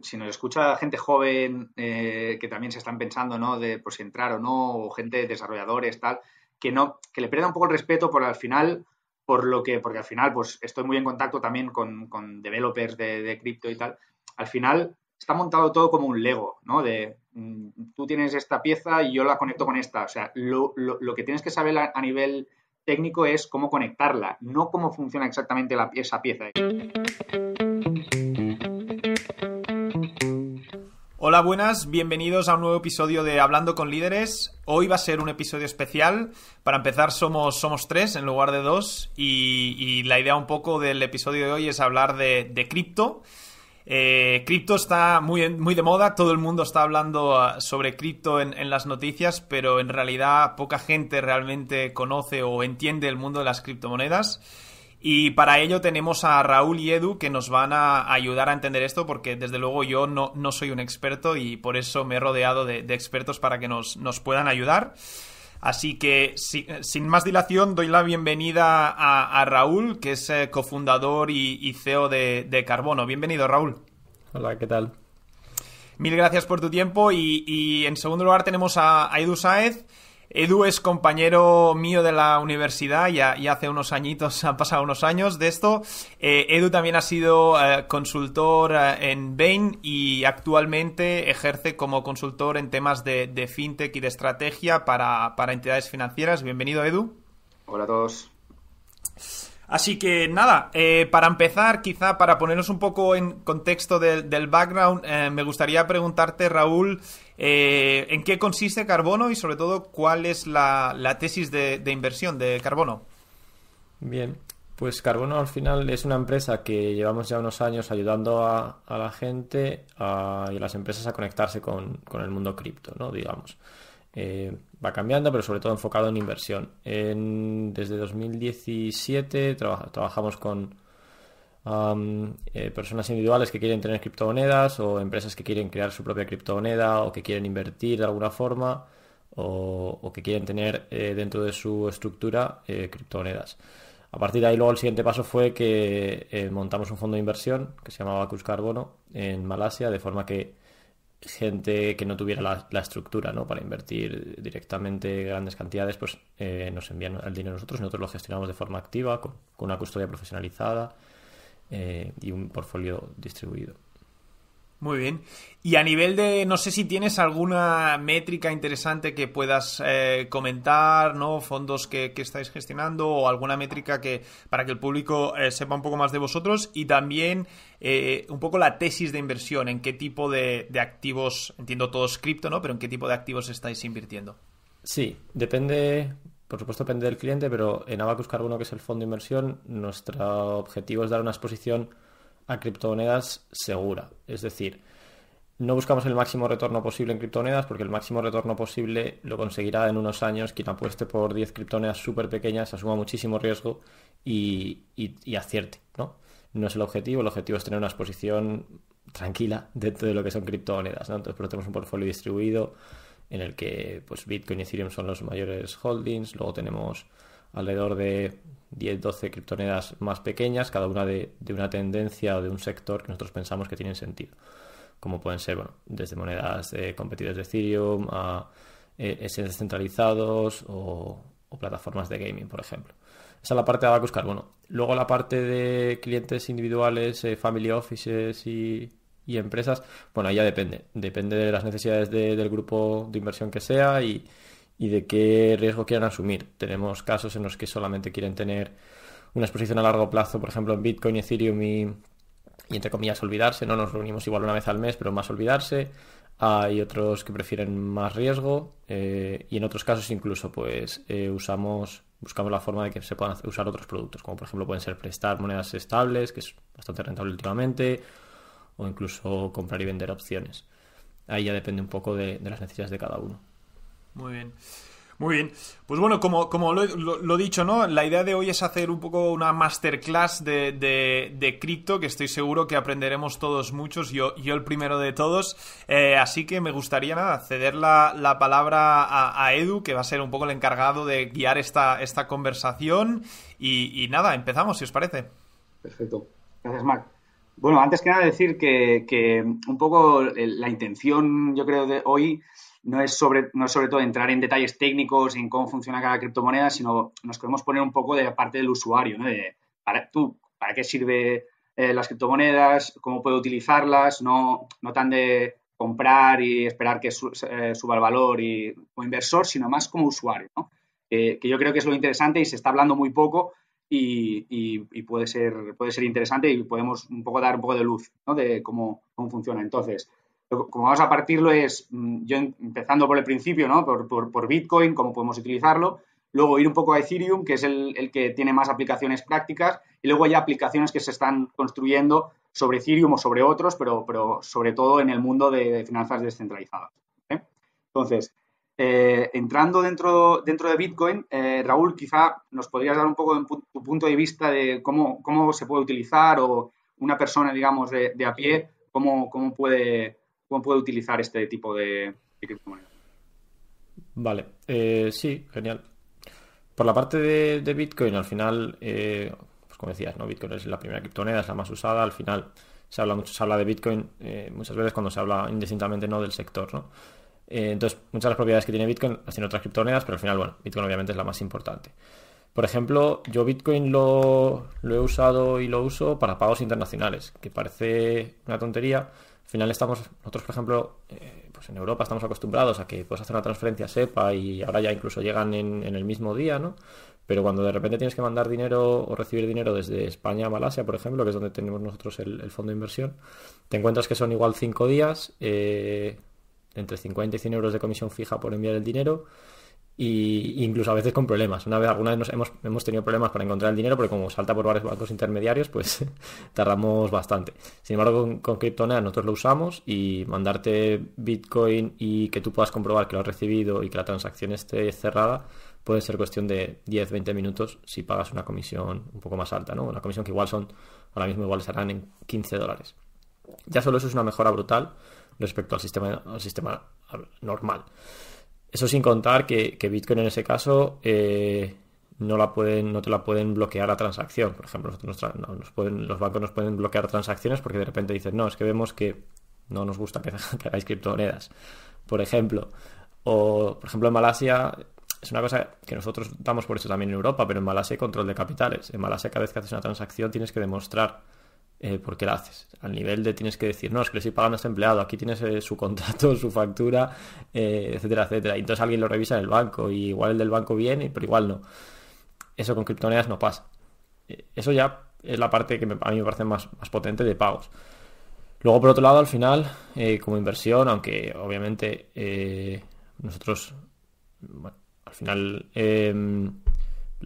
si nos escucha gente joven eh, que también se están pensando, ¿no? De por si entrar o no, o gente, desarrolladores, tal, que no, que le pierda un poco el respeto por al final, por lo que, porque al final, pues estoy muy en contacto también con, con developers de, de cripto y tal. Al final está montado todo como un Lego, ¿no? De mm, tú tienes esta pieza y yo la conecto con esta. O sea, lo, lo, lo que tienes que saber a, a, nivel técnico es cómo conectarla, no cómo funciona exactamente la, esa pieza. Hola, buenas, bienvenidos a un nuevo episodio de Hablando con Líderes. Hoy va a ser un episodio especial. Para empezar, somos, somos tres en lugar de dos. Y, la idea un poco del episodio de hoy es hablar de, cripto. Eh, cripto está muy, muy de moda, todo el mundo está hablando ah, sobre cripto en, las noticias, pero en realidad poca gente realmente conoce o entiende el mundo de las criptomonedas. Y para ello tenemos a Raúl y Edu que nos van a ayudar a entender esto porque desde luego yo no, no soy un experto y por eso me he rodeado de, de expertos para que nos, nos, puedan ayudar. Así que si, sin más dilación doy la bienvenida a, a Raúl que es eh, cofundador y, y, CEO de, de, Carbono. Bienvenido Raúl. Hola, ¿qué tal? Mil gracias por tu tiempo y, y en segundo lugar tenemos a, a Edu Saez Edu es compañero mío de la universidad, ya hace unos añitos, han pasado unos años de esto. Eh, Edu también ha sido eh, consultor eh, en Bain y actualmente ejerce como consultor en temas de, de fintech y de estrategia para, para, entidades financieras. Bienvenido, Edu. Hola a todos. Así que nada, eh, para empezar, quizá para ponernos un poco en contexto de, del background, eh, me gustaría preguntarte, Raúl, eh, ¿en qué consiste Carbono y sobre todo cuál es la, tesis de, de, inversión de Carbono? Bien, pues Carbono al final es una empresa que llevamos ya unos años ayudando a, la gente y a las empresas a conectarse con, con el mundo cripto, ¿no? Digamos. Eh, va cambiando, pero sobre todo enfocado en inversión. En, desde 2017 traba, trabajamos con eh, personas individuales que quieren tener criptomonedas o empresas que quieren crear su propia criptomoneda o que quieren invertir de alguna forma o, que quieren tener eh, dentro de su estructura criptomonedas. A partir de ahí luego el siguiente paso fue que montamos un fondo de inversión que se llamaba Cus Carbono en Malasia, de forma que gente que no tuviera la, estructura ¿no? para invertir directamente grandes cantidades, pues eh, nos envían el dinero nosotros, nosotros lo gestionamos de forma activa, con, con una custodia profesionalizada eh, y un portfolio distribuido. Muy bien. Y a nivel de, no sé si tienes alguna métrica interesante que puedas eh, comentar, ¿no? Fondos que, estáis gestionando o alguna métrica que para que el público eh, sepa un poco más de vosotros y también eh, un poco la tesis de inversión, en qué tipo de, activos, entiendo todos cripto, ¿no? Pero en qué tipo de activos estáis invirtiendo. Sí, depende, por supuesto depende del cliente, pero en Abacus Carbono, que es el fondo de inversión, nuestro objetivo es dar una exposición a criptomonedas segura. Es decir, no buscamos el máximo retorno posible en criptomonedas porque el máximo retorno posible lo conseguirá en unos años quien apueste por 10 criptomonedas súper pequeñas, asuma muchísimo riesgo y, y, acierte. ¿no? no es el objetivo, el objetivo es tener una exposición tranquila dentro de lo que son criptomonedas. Entonces, pero tenemos un portfolio distribuido en el que pues, Bitcoin y Ethereum son los mayores holdings, luego tenemos alrededor de 10, 12 criptomonedas más pequeñas, cada una de, de, una tendencia o de un sector que nosotros pensamos que tienen sentido. Como pueden ser, bueno, desde monedas eh, competidas de Ethereum a eh, exchanges centralizados o, o, plataformas de gaming, por ejemplo. Esa es la parte de Abacus Carbono. Luego la parte de clientes individuales, eh, family offices y, y, empresas, bueno, ahí ya depende. Depende de las necesidades de, del grupo de inversión que sea y, y de qué riesgo quieran asumir. Tenemos casos en los que solamente quieren tener una exposición a largo plazo, por ejemplo, en Bitcoin, Ethereum y, y entre comillas olvidarse, no nos reunimos igual una vez al mes, pero más olvidarse. Hay otros que prefieren más riesgo eh, y en otros casos incluso pues eh, usamos buscamos la forma de que se puedan usar otros productos, como por ejemplo pueden ser prestar monedas estables, que es bastante rentable últimamente, o incluso comprar y vender opciones. Ahí ya depende un poco de, de las necesidades de cada uno. Muy bien. Muy bien. Pues bueno, como, como lo, lo, dicho, ¿no? La idea de hoy es hacer un poco una masterclass de, de, cripto, que estoy seguro que aprenderemos todos muchos, yo, yo el primero de todos. Eh, así que me gustaría nada, ceder la, la palabra a, Edu, que va a ser un poco el encargado de guiar esta, esta conversación. Y, nada, empezamos, si os parece. Perfecto. Gracias, Marc. Bueno, antes que nada decir que, un poco la intención, yo creo, de hoy no es sobre, no es sobre todo entrar en detalles técnicos en cómo funciona cada criptomoneda, sino nos queremos poner un poco de parte del usuario, ¿no? De, para, tú, ¿para qué sirve eh, las criptomonedas? ¿Cómo puedo utilizarlas? No, no tan de comprar y esperar que eh, suba el valor y, como inversor, sino más como usuario, ¿no? que yo creo que es lo interesante y se está hablando muy poco y, puede, ser, puede ser interesante y podemos un poco dar un poco de luz ¿no? de cómo, cómo funciona. Entonces, como vamos a partirlo es, mm, yo empezando por el principio, ¿no? Por, por, Bitcoin, cómo podemos utilizarlo, luego ir un poco a Ethereum, que es el, el, que tiene más aplicaciones prácticas, y luego ya aplicaciones que se están construyendo sobre Ethereum o sobre otros, pero, pero sobre todo en el mundo de, finanzas descentralizadas. Entonces, eh, entrando dentro, dentro de Bitcoin, eh, Raúl, quizá nos podrías dar un poco tu punto de vista de cómo, cómo se puede utilizar o una persona, digamos, de, a pie, cómo, cómo, puede, cómo puede utilizar este tipo de, criptomonedas. Vale, eh, sí, genial. Por la parte de, Bitcoin, al final, pues como decías, ¿no? Bitcoin es la primera criptomoneda, es la más usada, al final se habla mucho, se habla de Bitcoin muchas veces cuando se habla indistintamente no del sector, ¿no? Eh, entonces, muchas de las propiedades que tiene Bitcoin las tienen otras criptomonedas, pero al final, bueno, Bitcoin obviamente es la más importante. Por ejemplo, yo Bitcoin lo, he usado y lo uso para pagos internacionales, que parece una tontería. Al final estamos, nosotros por ejemplo, eh, pues en Europa estamos acostumbrados a que puedes hacer una transferencia SEPA y ahora ya incluso llegan en, el mismo día, ¿no? Pero cuando de repente tienes que mandar dinero o recibir dinero desde España a Malasia, por ejemplo, que es donde tenemos nosotros el, fondo de inversión, te encuentras que son igual cinco días, eh, entre 50 y 100 euros de comisión fija por enviar el dinero y incluso a veces con problemas. Una vez, alguna vez nos hemos, hemos tenido problemas para encontrar el dinero porque como salta por varios bancos intermediarios, pues tardamos bastante. Sin embargo, con, con nosotros lo usamos y mandarte Bitcoin y que tú puedas comprobar que lo has recibido y que la transacción esté cerrada puede ser cuestión de 10-20 minutos si pagas una comisión un poco más alta, ¿no? Una comisión que igual son, ahora mismo igual serán en 15 dólares. Ya solo eso es una mejora brutal respecto al sistema, al sistema normal. Eso sin contar que, Bitcoin en ese caso eh, no, la pueden, no te la pueden bloquear a transacción. Por ejemplo, los bancos nos pueden bloquear transacciones porque de repente dicen, no, es que vemos que no nos gusta que, que hagáis criptomonedas. Por ejemplo, o por ejemplo en Malasia es una cosa que nosotros damos por eso también en Europa, pero en Malasia hay control de capitales. En Malasia cada vez que haces una transacción tienes que demostrar eh, por qué la haces. Al nivel de tienes que decir, no, es que le estoy pagando a este empleado, aquí tienes eh, su contrato, su factura, eh, etcétera, etcétera. Y entonces alguien lo revisa en el banco y igual el del banco viene, pero igual no. Eso con criptomonedas no pasa. Eso ya es la parte que a mí me parece más, más potente de pagos. Luego, por otro lado, al final, como inversión, aunque obviamente nosotros, bueno, al final el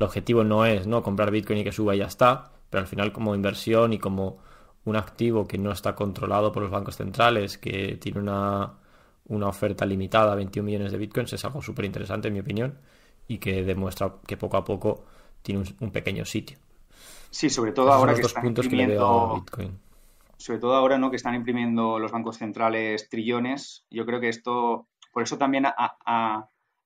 objetivo no es no comprar Bitcoin y que suba y ya está, pero al final como inversión y como un activo que no está controlado por los bancos centrales, que tiene una, oferta limitada, 21 millones de bitcoins, es algo súper interesante en mi opinión y que demuestra que poco a poco tiene un, pequeño sitio. Sí, sobre todo ahora que están imprimiendo... Sobre todo ahora ¿no? que están imprimiendo los bancos centrales trillones, yo creo que esto, por eso también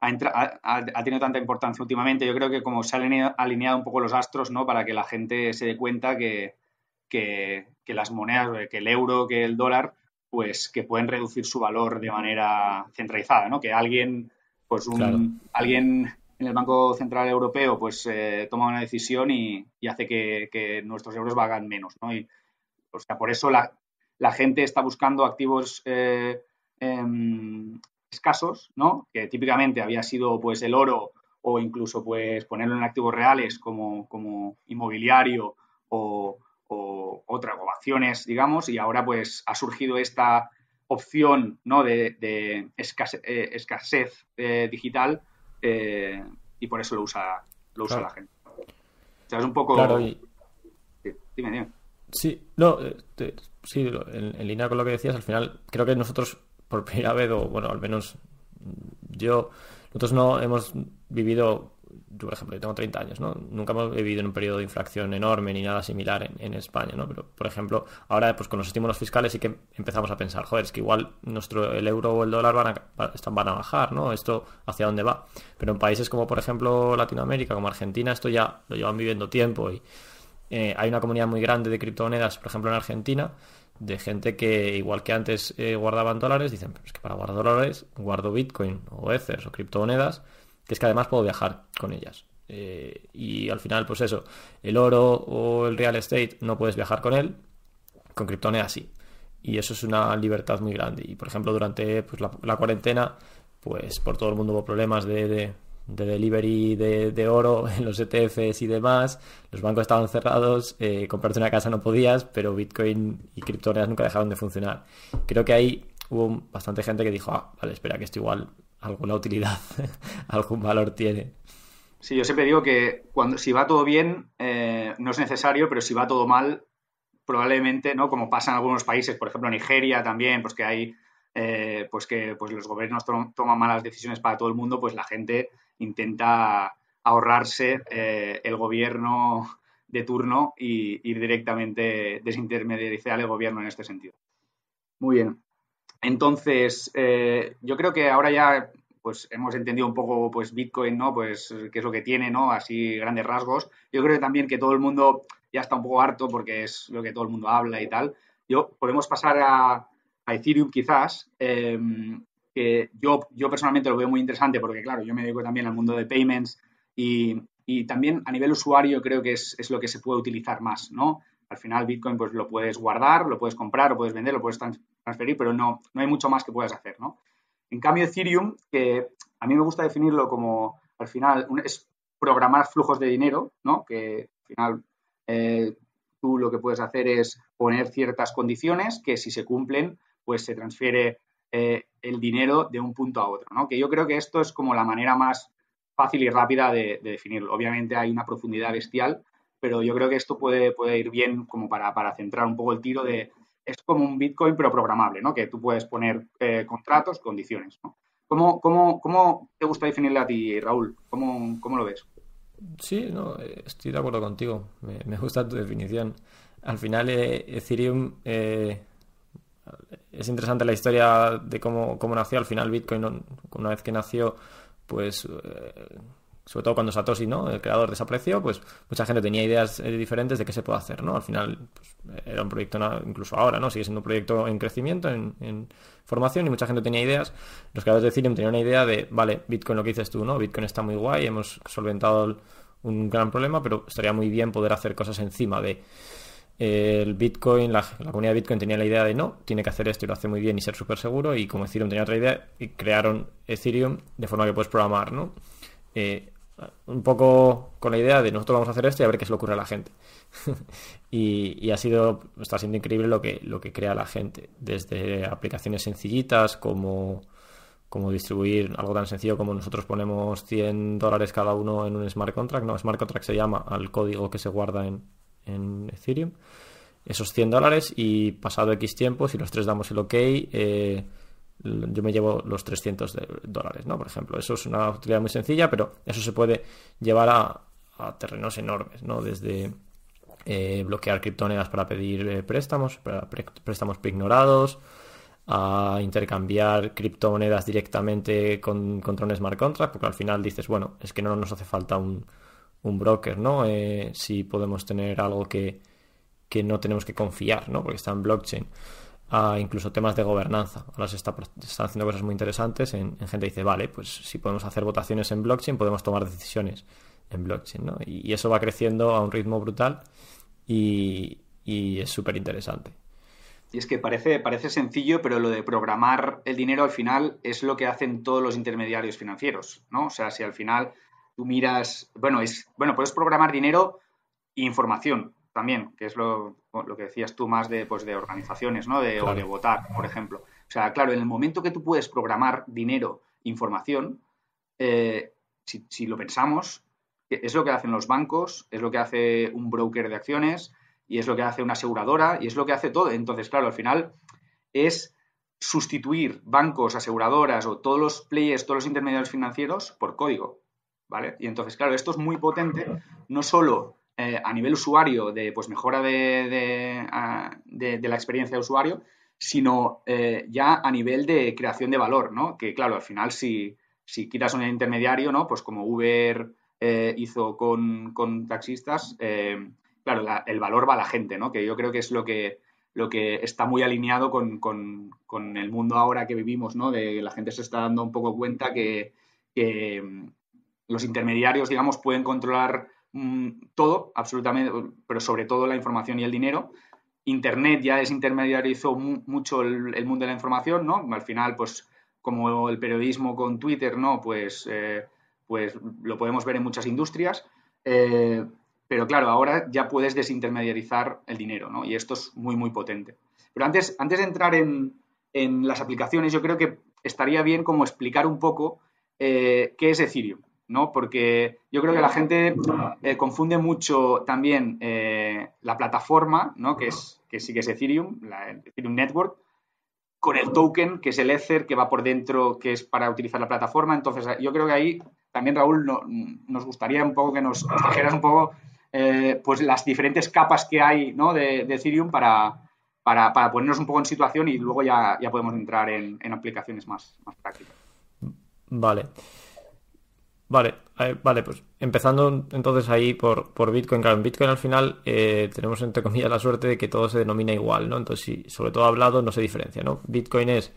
ha, ha, tenido tanta importancia últimamente. Yo creo que como se han alineado, un poco los astros, ¿no? Para que la gente se dé cuenta que, las monedas, que el euro, que el dólar, pues que pueden reducir su valor de manera centralizada, ¿no? Que alguien, pues un, alguien en el Banco Central Europeo, pues eh, toma una decisión y, hace que, nuestros euros valgan menos, ¿no? Y, o sea, por eso la, gente está buscando activos eh, em, escasos, ¿no? Que típicamente había sido pues el oro o incluso pues ponerlo en activos reales como, como inmobiliario o, o otras ovaciones, digamos, y ahora pues ha surgido esta opción ¿no? de, escasez, eh, eh, digital eh, y por eso lo usa, lo usa la gente. O sea, es un poco... sí, dime, dime. Sí, no, sí, en, en, línea con lo que decías, al final creo que nosotros por primera vez, o bueno, al menos yo, nosotros no hemos vivido, yo por ejemplo, yo tengo 30 años, ¿no? Nunca hemos vivido en un periodo de inflación enorme ni nada similar en, España, ¿no? Pero, por ejemplo, ahora pues con los estímulos fiscales sí que empezamos a pensar, joder, es que igual nuestro, el euro o el dólar van a, van a bajar, ¿no? Esto hacia dónde va. Pero en países como, por ejemplo, Latinoamérica, como Argentina, esto ya lo llevan viviendo tiempo y eh, hay una comunidad muy grande de criptomonedas, por ejemplo en Argentina, de gente que, igual que antes eh, guardaban dólares, dicen, pero es que para guardar dólares guardo Bitcoin o Ethers o criptomonedas, que es que además puedo viajar con ellas. Eh, y al final, pues eso, el oro o el real estate no puedes viajar con él, con criptomonedas sí. Y eso es una libertad muy grande. Y por ejemplo, durante pues, la, cuarentena, pues por todo el mundo hubo problemas de de delivery de, oro en los ETFs y demás. Los bancos estaban cerrados, eh, comprarte una casa no podías, pero Bitcoin y criptomonedas nunca dejaron de funcionar. Creo que ahí hubo bastante gente que dijo, ah, vale, espera, que esto igual alguna utilidad, algún valor tiene. Sí, yo siempre digo que cuando si va todo bien eh, no es necesario, pero si va todo mal, probablemente, ¿no? Como pasa en algunos países, por ejemplo Nigeria también, pues que hay eh, pues que pues los gobiernos toman malas decisiones para todo el mundo, pues la gente intenta ahorrarse eh, el gobierno de turno y ir directamente desintermediarizar el gobierno en este sentido. Muy bien. Entonces, eh, yo creo que ahora ya pues hemos entendido un poco pues Bitcoin, ¿no? Pues qué es lo que tiene, ¿no? Así grandes rasgos. Yo creo también que todo el mundo ya está un poco harto porque es lo que todo el mundo habla y tal. Yo podemos pasar a, Ethereum quizás. Eh, que yo, yo personalmente lo veo muy interesante porque, claro, yo me dedico también al mundo de payments y, también a nivel usuario creo que es, lo que se puede utilizar más, ¿no? Al final Bitcoin pues lo puedes guardar, lo puedes comprar, lo puedes vender, lo puedes transferir, pero no, no hay mucho más que puedas hacer, ¿no? En cambio Ethereum, que a mí me gusta definirlo como, al final, es programar flujos de dinero, ¿no? Que al final eh, tú lo que puedes hacer es poner ciertas condiciones que si se cumplen, pues se transfiere eh, el dinero de un punto a otro, ¿no? Que yo creo que esto es como la manera más fácil y rápida de, definirlo. Obviamente hay una profundidad bestial, pero yo creo que esto puede, puede ir bien como para, centrar un poco el tiro de... Es como un Bitcoin, pero programable, ¿no? Que tú puedes poner eh, contratos, condiciones, ¿no? ¿Cómo, cómo, te gusta definirle a ti, Raúl? ¿Cómo, cómo lo ves? Sí, no, estoy de acuerdo contigo. Me, gusta tu definición. Al final, eh, Ethereum es interesante la historia de cómo, nació. Al final, Bitcoin, una vez que nació, pues, eh, sobre todo cuando Satoshi, ¿no? El creador desapareció, pues mucha gente tenía ideas eh, diferentes de qué se puede hacer, ¿no? Al final, pues, era un proyecto, incluso ahora, ¿no? Sigue siendo un proyecto en crecimiento, en, formación, y mucha gente tenía ideas. Los creadores de Ethereum tenían una idea de, vale, Bitcoin, lo que dices tú, ¿no? Bitcoin está muy guay, hemos solventado un gran problema, pero estaría muy bien poder hacer cosas encima de el Bitcoin, la, comunidad de Bitcoin tenía la idea de no, tiene que hacer esto y lo hace muy bien y ser súper seguro. Y como Ethereum tenía otra idea, y crearon Ethereum de forma que puedes programar, ¿no? Eh, un poco con la idea de nosotros vamos a hacer esto y a ver qué se le ocurre a la gente. y, ha sido, está siendo increíble lo que, lo que crea la gente. Desde aplicaciones sencillitas como, como distribuir algo tan sencillo como nosotros ponemos 100 dólares cada uno en un smart contract. No, smart contract se llama al código que se guarda en, en Ethereum, esos 100 dólares y pasado X tiempo, si los tres damos el OK, eh, yo me llevo los 300 dólares, ¿no? Por ejemplo, eso es una utilidad muy sencilla, pero eso se puede llevar a, terrenos enormes, ¿no? Desde eh, bloquear criptomonedas para pedir eh, préstamos, para préstamos preignorados, a intercambiar criptomonedas directamente con, contra un smart contract, porque al final dices, bueno, es que no nos hace falta un, un broker, ¿no? Eh, si podemos tener algo que, no tenemos que confiar, ¿no? Porque está en blockchain. Ah, incluso temas de gobernanza. Ahora se está, están haciendo cosas muy interesantes. En, gente dice, vale, pues si podemos hacer votaciones en blockchain, podemos tomar decisiones en blockchain, ¿no? Y, eso va creciendo a un ritmo brutal y, es súper interesante. Y es que parece, parece sencillo, pero lo de programar el dinero al final es lo que hacen todos los intermediarios financieros, ¿no? O sea, si al final tú miras, bueno, es, bueno, puedes programar dinero e información también, que es lo, lo que decías tú más de, pues, de organizaciones, ¿no? De, O de votar, por ejemplo. O sea, claro, en el momento que tú puedes programar dinero, información, eh, si, si, lo pensamos, es lo que hacen los bancos, es lo que hace un broker de acciones y es lo que hace una aseguradora y es lo que hace todo. Entonces, claro, al final es sustituir bancos, aseguradoras o todos los players, todos los intermediarios financieros por código. ¿Vale? Y entonces, claro, esto es muy potente, no solo eh, a nivel usuario de pues, mejora de, la experiencia de usuario, sino eh, ya a nivel de creación de valor, ¿no? Que claro, al final si, si quitas un intermediario, ¿no? Pues como Uber eh, hizo con, taxistas, claro, el valor va a la gente, ¿no? Que yo creo que es lo que, lo que está muy alineado con, el mundo ahora que vivimos, ¿no? De la gente se está dando un poco cuenta que, los intermediarios, digamos, pueden controlar mm, todo, absolutamente, pero sobre todo la información y el dinero. Internet ya desintermediarizó mucho el, mundo de la información, ¿no? Al final, pues, como el periodismo con Twitter, ¿no? Pues, eh, pues lo podemos ver en muchas industrias. Eh, pero claro, ahora ya puedes desintermediarizar el dinero, ¿no? Y esto es muy, muy potente. Pero antes, antes de entrar en, las aplicaciones, yo creo que estaría bien como explicar un poco eh, qué es Ethereum, ¿no? Porque yo creo que la gente eh, confunde mucho también eh, la plataforma, ¿no? Que, es, que sí que es Ethereum, la Ethereum Network, con el token, que es el Ether, que va por dentro, que es para utilizar la plataforma. Entonces, yo creo que ahí también, Raúl, nos gustaría un poco que nos, nos un poco eh, pues las diferentes capas que hay de, Ethereum para, para, ponernos un poco en situación y luego ya, ya podemos entrar en, aplicaciones más, prácticas. Vale. Vale, vale, pues empezando entonces ahí por, por Bitcoin. Claro, en Bitcoin al final eh, tenemos entre comillas la suerte de que todo se denomina igual, ¿no? Entonces, sí, sobre todo hablado no se diferencia, ¿no? Bitcoin es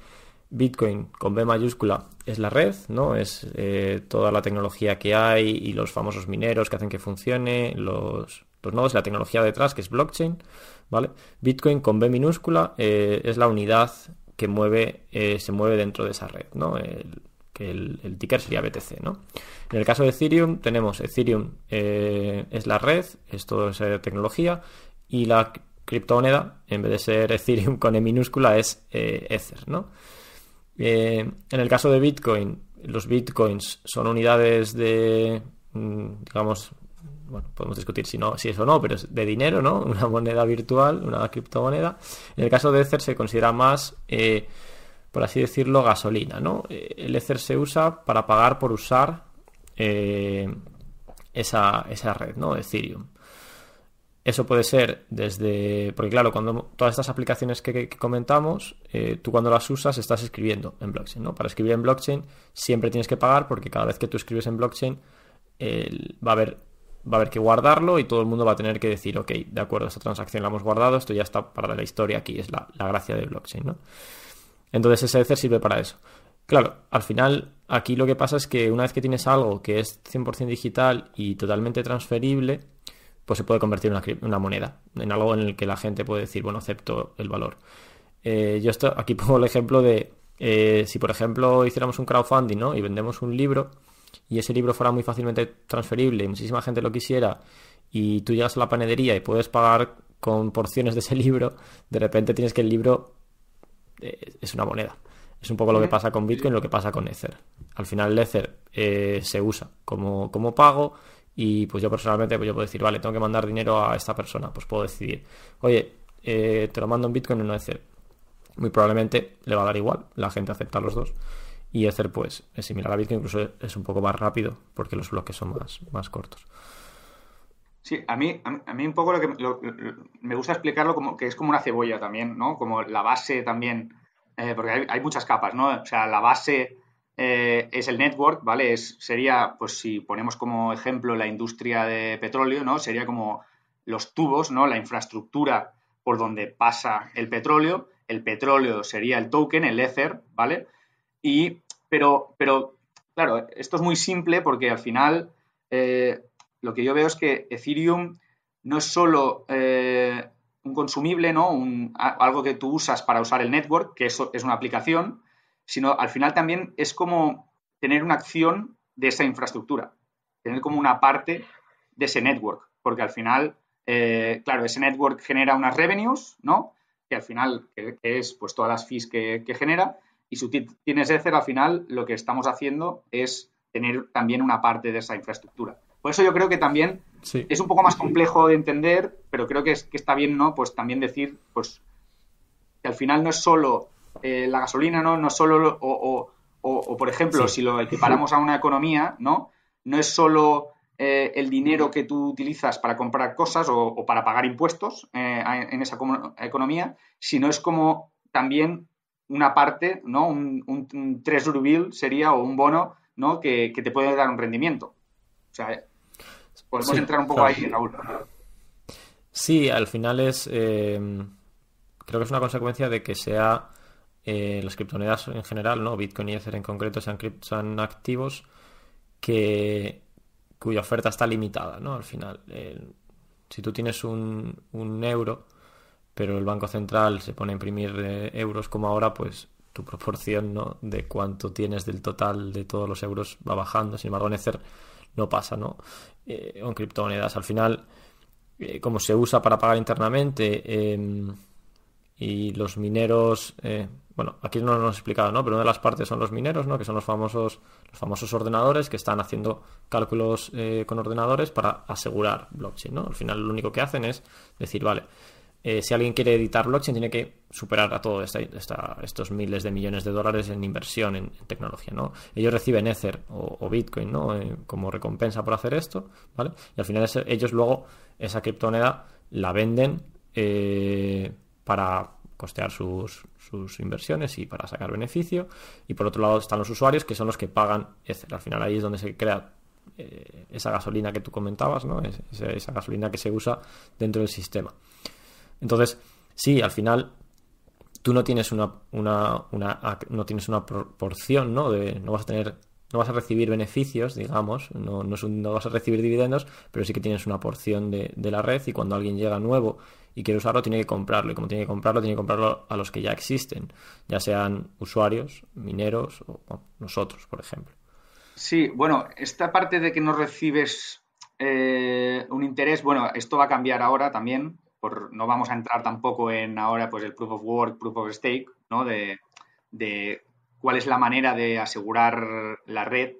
Bitcoin con B mayúscula es la red, ¿no? Es eh, toda la tecnología que hay y los famosos mineros que hacen que funcione, los, nodos, la tecnología detrás, que es blockchain, ¿vale? Bitcoin con B minúscula eh, es la unidad que mueve, eh, se mueve dentro de esa red, ¿no? El, que el, ticker sería BTC, ¿no? En el caso de Ethereum tenemos Ethereum es la red, es toda esa tecnología y la criptomoneda, en vez de ser Ethereum con E minúscula, es Ether, ¿no? Eh, en el caso de Bitcoin, los Bitcoins son unidades de, mm, digamos, bueno, podemos discutir si, no, si es o no, pero es de dinero, ¿no? Una moneda virtual, una criptomoneda. En el caso de Ether se considera más, eh, por así decirlo, gasolina, ¿no? Eh, el Ether se usa para pagar por usar esa, esa red, ¿no? Ethereum. Eso puede ser desde, porque claro, cuando todas estas aplicaciones que, comentamos, eh, tú cuando las usas estás escribiendo en blockchain, ¿no? Para escribir en blockchain siempre tienes que pagar porque cada vez que tú escribes en blockchain va a haber va a haber que guardarlo y todo el mundo va a tener que decir, ok, de acuerdo, esta transacción la hemos guardado, esto ya está para la historia aquí, es la, gracia de blockchain, ¿no? Entonces ese sirve para eso. Claro, al final aquí lo que pasa es que una vez que tienes algo que es 100% digital y totalmente transferible, pues se puede convertir en una, moneda, en algo en el que la gente puede decir, bueno, acepto el valor. Eh, yo esto, aquí pongo el ejemplo de eh, si, por ejemplo, hiciéramos un crowdfunding ¿no? y vendemos un libro y ese libro fuera muy fácilmente transferible y muchísima gente lo quisiera y tú llegas a la panadería y puedes pagar con porciones de ese libro, de repente tienes que el libro es una moneda. Es un poco lo que pasa con Bitcoin, lo que pasa con Ether. Al final el Ether se usa como, como pago y pues yo personalmente pues yo puedo decir, vale, tengo que mandar dinero a esta persona. Pues puedo decidir, oye, eh, te lo mando en Bitcoin o no Ether. Muy probablemente le va a dar igual, la gente acepta los dos. Y Ether, pues, es similar a Bitcoin, incluso es un poco más rápido porque los bloques son más, más cortos. Sí, a mí, a mí un poco lo que me gusta explicarlo como que es como una cebolla también, ¿no? Como la base también, eh, porque hay, muchas capas, ¿no? O sea, la base eh, es el network, ¿vale? Es, sería, pues si ponemos como ejemplo la industria de petróleo, ¿no? Sería como los tubos, ¿no? La infraestructura por donde pasa el petróleo. El petróleo sería el token, el Ether, ¿vale? Y, pero, pero, claro, esto es muy simple porque al final eh, lo que yo veo es que Ethereum no es solo eh, un consumible, ¿no? Un, algo que tú usas para usar el network, que eso es una aplicación, sino al final también es como tener una acción de esa infraestructura, tener como una parte de ese network, porque al final, eh, claro, ese network genera unas revenues, ¿no? Que al final, es pues todas las fees que, genera, y si tienes Ether, al final lo que estamos haciendo es tener también una parte de esa infraestructura. Por eso yo creo que también es un poco más complejo de entender, pero creo que, es, que está bien, ¿no? Pues también decir, pues, que al final no es solo eh, la gasolina no, no solo, o, o, por ejemplo, si lo equiparamos a una economía, ¿no? No es solo eh, el dinero que tú utilizas para comprar cosas o, para pagar impuestos eh, en esa economía, sino es como también una parte, ¿no? Un, un, treasury bill sería o un bono, ¿no? Que, te puede dar un rendimiento. O sea, podemos entrar un poco ahí, Raúl. Sí, al final es. Eh, creo que es una consecuencia de que sea. Eh, las criptomonedas en general, ¿no? Bitcoin y Ether en concreto sean, sean activos que cuya oferta está limitada, ¿no? Al final, si tú tienes un, un, euro, pero el Banco Central se pone a imprimir eh, euros como ahora, pues tu proporción ¿no? de cuánto tienes del total de todos los euros va bajando. Sin embargo, en Ether no pasa, ¿no? Eh, en criptomonedas. Al final, eh, como se usa para pagar internamente em, y los mineros, eh, bueno, aquí no lo hemos explicado, ¿no? Pero una de las partes son los mineros, ¿no? Que son los famosos, los famosos ordenadores que están haciendo cálculos con ordenadores para asegurar blockchain, ¿no? Al final lo único que hacen es decir, vale, eh, si alguien quiere editar blockchain, tiene que superar a todos estos miles de millones de dólares en inversión en, tecnología, ¿no? Ellos reciben Ether o, Bitcoin, ¿no? Eh, como recompensa por hacer esto, ¿vale? Y al final ellos luego esa criptomoneda la venden eh, para costear sus, inversiones y para sacar beneficio. Y por otro lado están los usuarios, que son los que pagan Ether. Al final ahí es donde se crea esa gasolina que tú comentabas, ¿no? esa gasolina que se usa dentro del sistema. Entonces, sí, al final tú no tienes una, una, no tienes una proporción, ¿no? De, no vas a tener, no vas a recibir beneficios, digamos, no, no, no vas a recibir dividendos, pero sí que tienes una porción de, la red y cuando alguien llega nuevo y quiere usarlo, tiene que comprarlo. Y como tiene que comprarlo, tiene que comprarlo a los que ya existen, ya sean usuarios, mineros o nosotros, por ejemplo. Sí, bueno, esta parte de que no recibes eh, un interés, bueno, esto va a cambiar ahora también no vamos a entrar tampoco en ahora pues el proof of work, proof of stake, ¿no? De, cuál es la manera de asegurar la red,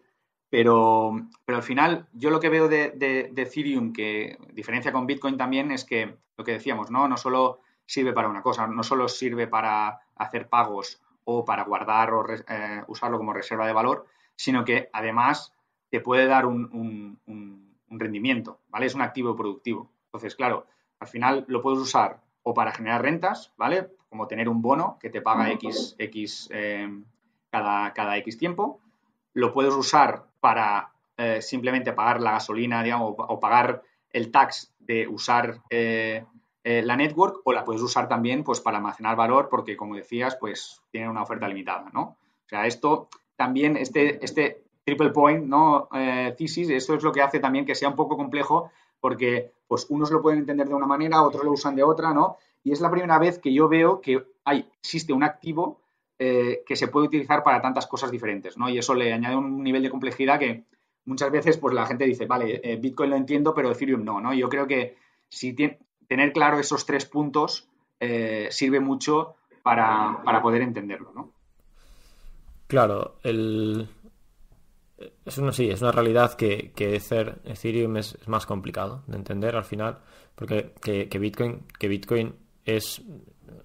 pero, pero al final yo lo que veo de, de, Ethereum, que diferencia con Bitcoin también, es que lo que decíamos, ¿no? No solo sirve para una cosa, no solo sirve para hacer pagos o para guardar o eh, usarlo como reserva de valor, sino que además te puede dar un, un rendimiento, ¿vale? Es un activo productivo. Entonces, claro, al final lo puedes usar o para generar rentas, ¿vale? Como tener un bono que te paga X, X eh, cada, cada X tiempo. Lo puedes usar para eh, simplemente pagar la gasolina, digamos, o pagar el tax de usar eh, la network, o la puedes usar también pues para almacenar valor, porque como decías, pues tiene una oferta limitada, ¿no? O sea, esto también, este, este triple point, ¿no? thesis, esto es lo que hace también que sea un poco complejo porque pues unos lo pueden entender de una manera, otros lo usan de otra, ¿no? Y es la primera vez que yo veo que hay, existe un activo eh, que se puede utilizar para tantas cosas diferentes, ¿no? Y eso le añade un nivel de complejidad que muchas veces pues la gente dice, vale, eh, Bitcoin lo entiendo, pero Ethereum no, ¿no? Yo creo que si tener claro esos tres puntos eh, sirve mucho para, para poder entenderlo, ¿no? Claro, el, es una, sí, es una realidad que, que Ethereum es, más complicado de entender al final, porque que, Bitcoin, que Bitcoin es,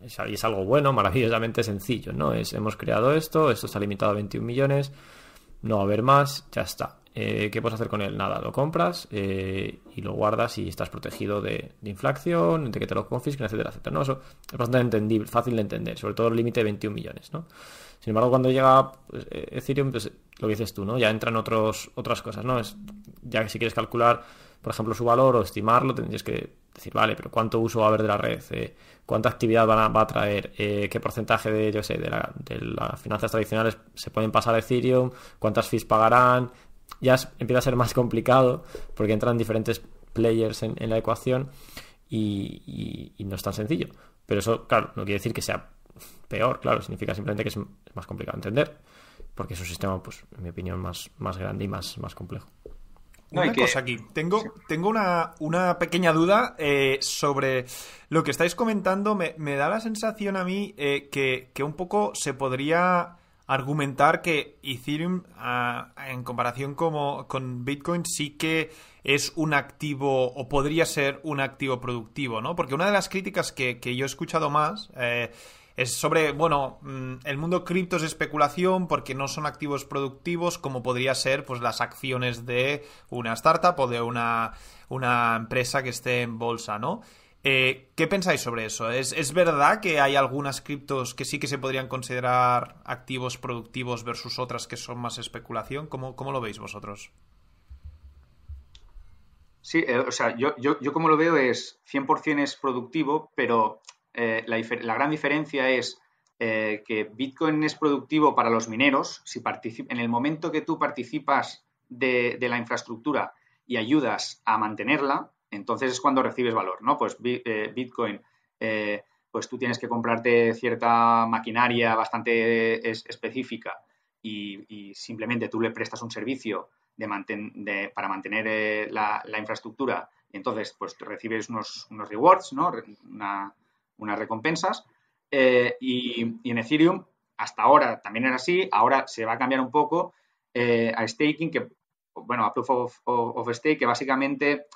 es, algo bueno, maravillosamente sencillo, ¿no? Es, hemos creado esto, esto está limitado a 21 millones, no va a haber más, ya está. Eh, ¿Qué puedes hacer con él? Nada, lo compras eh, y lo guardas y estás protegido de, inflación, de que te lo confisquen, etcétera, etcétera. ¿no? Eso es bastante entendible, fácil de entender, sobre todo el límite de 21 millones, ¿no? Sin embargo, cuando llega pues, eh, Ethereum, pues lo que dices tú, ¿no? Ya entran otros, otras cosas, ¿no? Es, ya que si quieres calcular, por ejemplo, su valor o estimarlo, tendrías que decir, vale, pero ¿cuánto uso va a haber de la red? Eh, ¿Cuánta actividad va a, traer? Eh, ¿Qué porcentaje de, yo sé, de, las finanzas tradicionales se pueden pasar a Ethereum? ¿Cuántas fees pagarán? Ya empieza a ser más complicado porque entran diferentes players en, la ecuación y, y no es tan sencillo. Pero eso, claro, no quiere decir que sea peor, claro, significa simplemente que es, más complicado de entender, porque es un sistema, pues, en mi opinión, más, más grande y más, más complejo. una cosa aquí. Tengo, tengo una, una, pequeña duda eh, sobre lo que estáis comentando. Me, da la sensación a mí eh, que, que, un poco se podría argumentar que Ethereum, ah, en comparación como, con Bitcoin, sí que es un activo o podría ser un activo productivo, ¿no? Porque una de las críticas que, que yo he escuchado más eh, es sobre, bueno, mm, el mundo cripto es especulación porque no son activos productivos como podría ser pues las acciones de una startup o de una, una empresa que esté en bolsa, ¿no? Eh, ¿Qué pensáis sobre eso? ¿Es, verdad que hay algunas criptos que sí que se podrían considerar activos productivos versus otras que son más especulación? ¿Cómo, cómo lo veis vosotros? Sí, eh, o sea, yo, yo, yo, como lo veo es 100% es productivo, pero eh, la, la, gran diferencia es eh, que Bitcoin es productivo para los mineros. Si en el momento que tú participas de, de, la infraestructura y ayudas a mantenerla, entonces es cuando recibes valor, ¿no? Pues Bitcoin, pues tú tienes que comprarte cierta maquinaria bastante específica y, simplemente tú le prestas un servicio de para mantener eh, la, infraestructura entonces pues recibes unos, unos rewards, ¿no? Unas recompensas eh, y, en Ethereum hasta ahora también era así, ahora se va a cambiar un poco eh, a staking, que bueno, a proof of, stake, que básicamente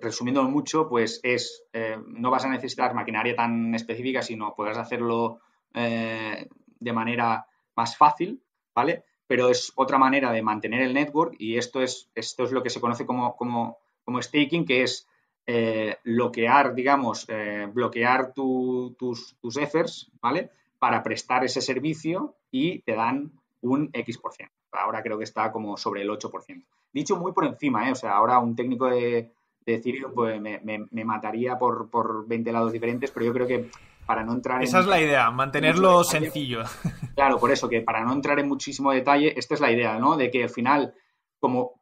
resumiendo mucho, pues es, no vas a necesitar maquinaria tan específica, sino podrás hacerlo de manera más fácil, ¿vale? pero es otra manera de mantener el network y esto es, esto es lo que se conoce como, como, como staking, que es eh, bloquear, digamos, eh, bloquear tus, tus ethers, ¿vale? Para prestar ese servicio y te dan un X%. Ahora creo que está como sobre el 8%. Dicho muy por encima, ¿eh? O sea, ahora un técnico de, de Ethereum pues, me, me, mataría por, por 20 lados diferentes, pero yo creo que para no entrar Esa es la idea, mantenerlo sencillo. Claro, por eso que para no entrar en muchísimo detalle, esta es la idea, ¿no? De que al final, como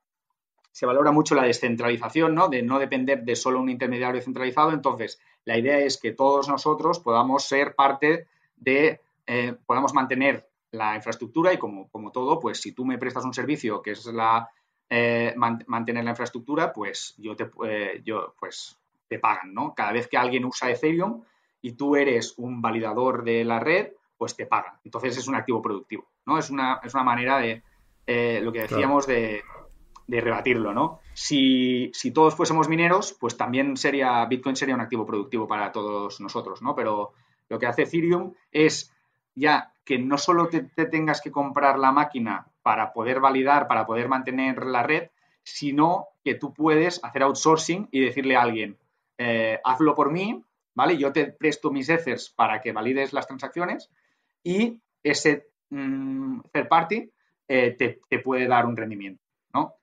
se valora mucho la descentralización, ¿no? De no depender de solo un intermediario centralizado, entonces la idea es que todos nosotros podamos ser parte de, eh, podamos mantener la infraestructura y como, como todo, pues si tú me prestas un servicio que es la eh, mantener la infraestructura, pues yo te, eh, yo, pues te pagan, ¿no? Cada vez que alguien usa Ethereum, y tú eres un validador de la red, pues te pagan. Entonces es un activo productivo, ¿no? Es una, es una manera de, eh, lo que decíamos, de, rebatirlo, ¿no? Si, todos fuésemos mineros, pues también sería, Bitcoin sería un activo productivo para todos nosotros, ¿no? Pero lo que hace Ethereum es ya que no solo te, tengas que comprar la máquina para poder validar, para poder mantener la red, sino que tú puedes hacer outsourcing y decirle a alguien, eh, hazlo por mí, ¿vale? Yo te presto mis ethers para que valides las transacciones y ese mm, third party eh, te, puede dar un rendimiento,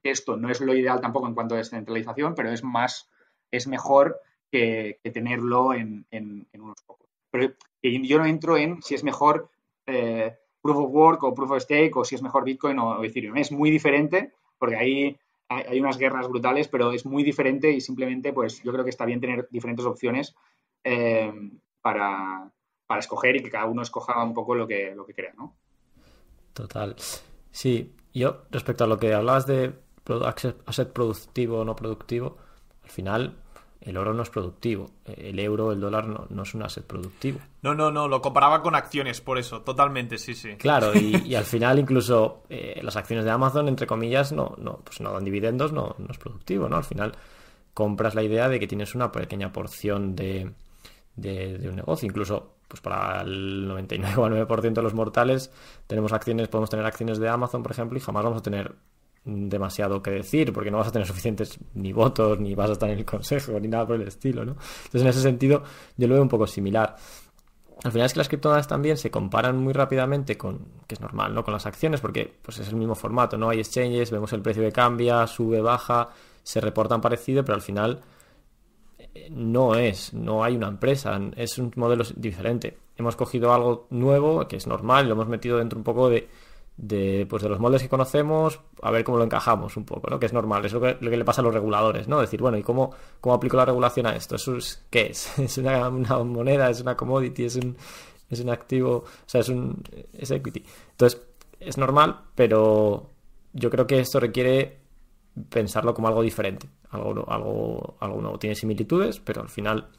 Esto no es lo ideal tampoco en cuanto a descentralización, pero es más, es mejor que, tenerlo en, unos pocos. Pero yo no entro en si es mejor eh, Proof of Work o Proof of Stake o si es mejor Bitcoin o Ethereum. Es muy diferente porque ahí hay unas guerras brutales, pero es muy diferente y simplemente, pues yo creo que está bien tener diferentes opciones eh, para, escoger y que cada uno escoja un poco lo que, lo que crea, ¿no? Total. Sí, yo respecto a lo que hablabas de asset productivo o no productivo, al final el oro no es productivo. El euro, el dólar no, es un asset productivo. No, no, no, lo comparaba con acciones, por eso, totalmente, sí, sí. Claro, y, al final incluso eh, las acciones de Amazon, entre comillas, no, no, pues no dan dividendos, no, no es productivo, ¿no? Al final compras la idea de que tienes una pequeña porción de, de, un negocio. Incluso, pues para el 99,9% de los mortales tenemos acciones, podemos tener acciones de Amazon, por ejemplo, y jamás vamos a tener demasiado que decir, porque no vas a tener suficientes ni votos, ni vas a estar en el consejo, ni nada por el estilo, ¿no? Entonces, en ese sentido, yo lo veo un poco similar. Al final es que las criptomonedas también se comparan muy rápidamente con, que es normal, ¿no? Con las acciones, porque pues es el mismo formato, ¿no? Hay exchanges, vemos el precio que cambia, sube, baja, se reportan parecido, pero al final no es, no hay una empresa, es un modelo diferente. Hemos cogido algo nuevo, que es normal, lo hemos metido dentro un poco de, de, pues de los moldes que conocemos, a ver cómo lo encajamos un poco, ¿no? Que es normal, es lo que, le pasa a los reguladores, ¿no? Decir, bueno, ¿y cómo, cómo aplico la regulación a esto? ¿Eso es, ¿Qué es? ¿Es una, moneda? ¿Es una commodity? ¿Es un, ¿Es un activo? O sea, es un es equity. Entonces, es normal, pero yo creo que esto requiere pensarlo como algo diferente, algo, algo, algo nuevo. Tiene similitudes, pero al final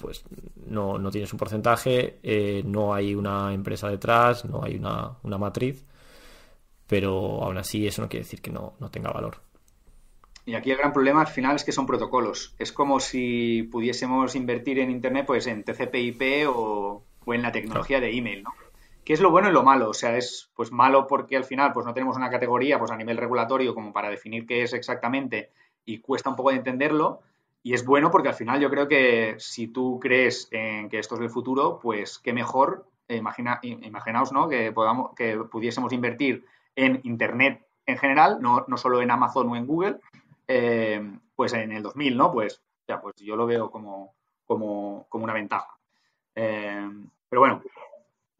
pues no, no tienes un porcentaje, eh, no hay una empresa detrás, no hay una, una, matriz, pero aún así eso no quiere decir que no, no, tenga valor. Y aquí el gran problema al final es que son protocolos. Es como si pudiésemos invertir en Internet pues en TCP/IP o, o en la tecnología de email, ¿no? ¿Qué es lo bueno y lo malo? O sea, es pues malo porque al final pues no tenemos una categoría pues a nivel regulatorio como para definir qué es exactamente y cuesta un poco de entenderlo. Y es bueno porque al final yo creo que si tú crees en que esto es el futuro, pues qué mejor, eh, imagina, imaginaos, ¿no? Que podamos, que pudiésemos invertir en Internet en general, no, no solo en Amazon o en Google, eh, pues en el 2000, ¿no? Pues, ya, pues yo lo veo como, como, una ventaja. Eh, pero bueno,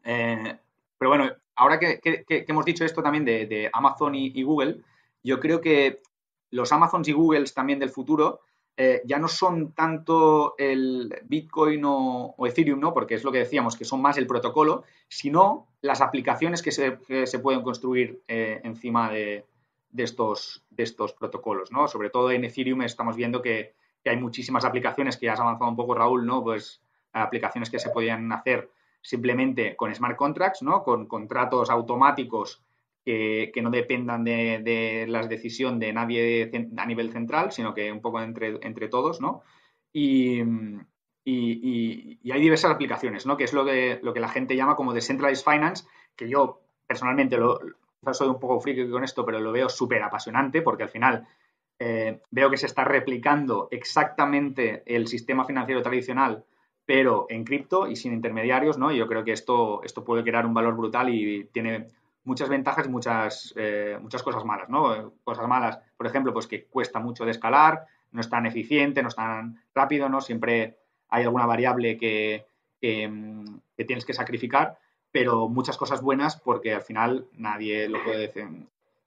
pero bueno, ahora que, hemos dicho esto también de, Amazon y, Google, yo creo que los Amazons y Googles también del futuro ya no son tanto el Bitcoin o, Ethereum, ¿no? Porque es lo que decíamos, que son más el protocolo, sino las aplicaciones que se, pueden construir encima de, estos, protocolos, ¿no? Sobre todo en Ethereum estamos viendo que, hay muchísimas aplicaciones que ya has avanzado un poco, Raúl, ¿no? Pues aplicaciones que se podían hacer simplemente con smart contracts, ¿no? Con contratos automáticos que, no dependan de, de la decisión de nadie a nivel central, sino que un poco entre, entre todos, ¿no? Y, y, hay diversas aplicaciones, ¿no? Que es lo, de, lo que la gente llama como decentralized finance, que yo personalmente lo, soy un poco friki con esto, pero lo veo súper apasionante porque al final eh, veo que se está replicando exactamente el sistema financiero tradicional, pero en cripto y sin intermediarios, ¿no? Y yo creo que esto, esto puede crear un valor brutal y tiene muchas ventajas y muchas, eh, muchas cosas malas, ¿no? Cosas malas, por ejemplo, pues que cuesta mucho de escalar, no es tan eficiente, no es tan rápido, ¿no? Siempre hay alguna variable que, que mm, tienes que sacrificar pero muchas cosas buenas porque al final nadie lo puede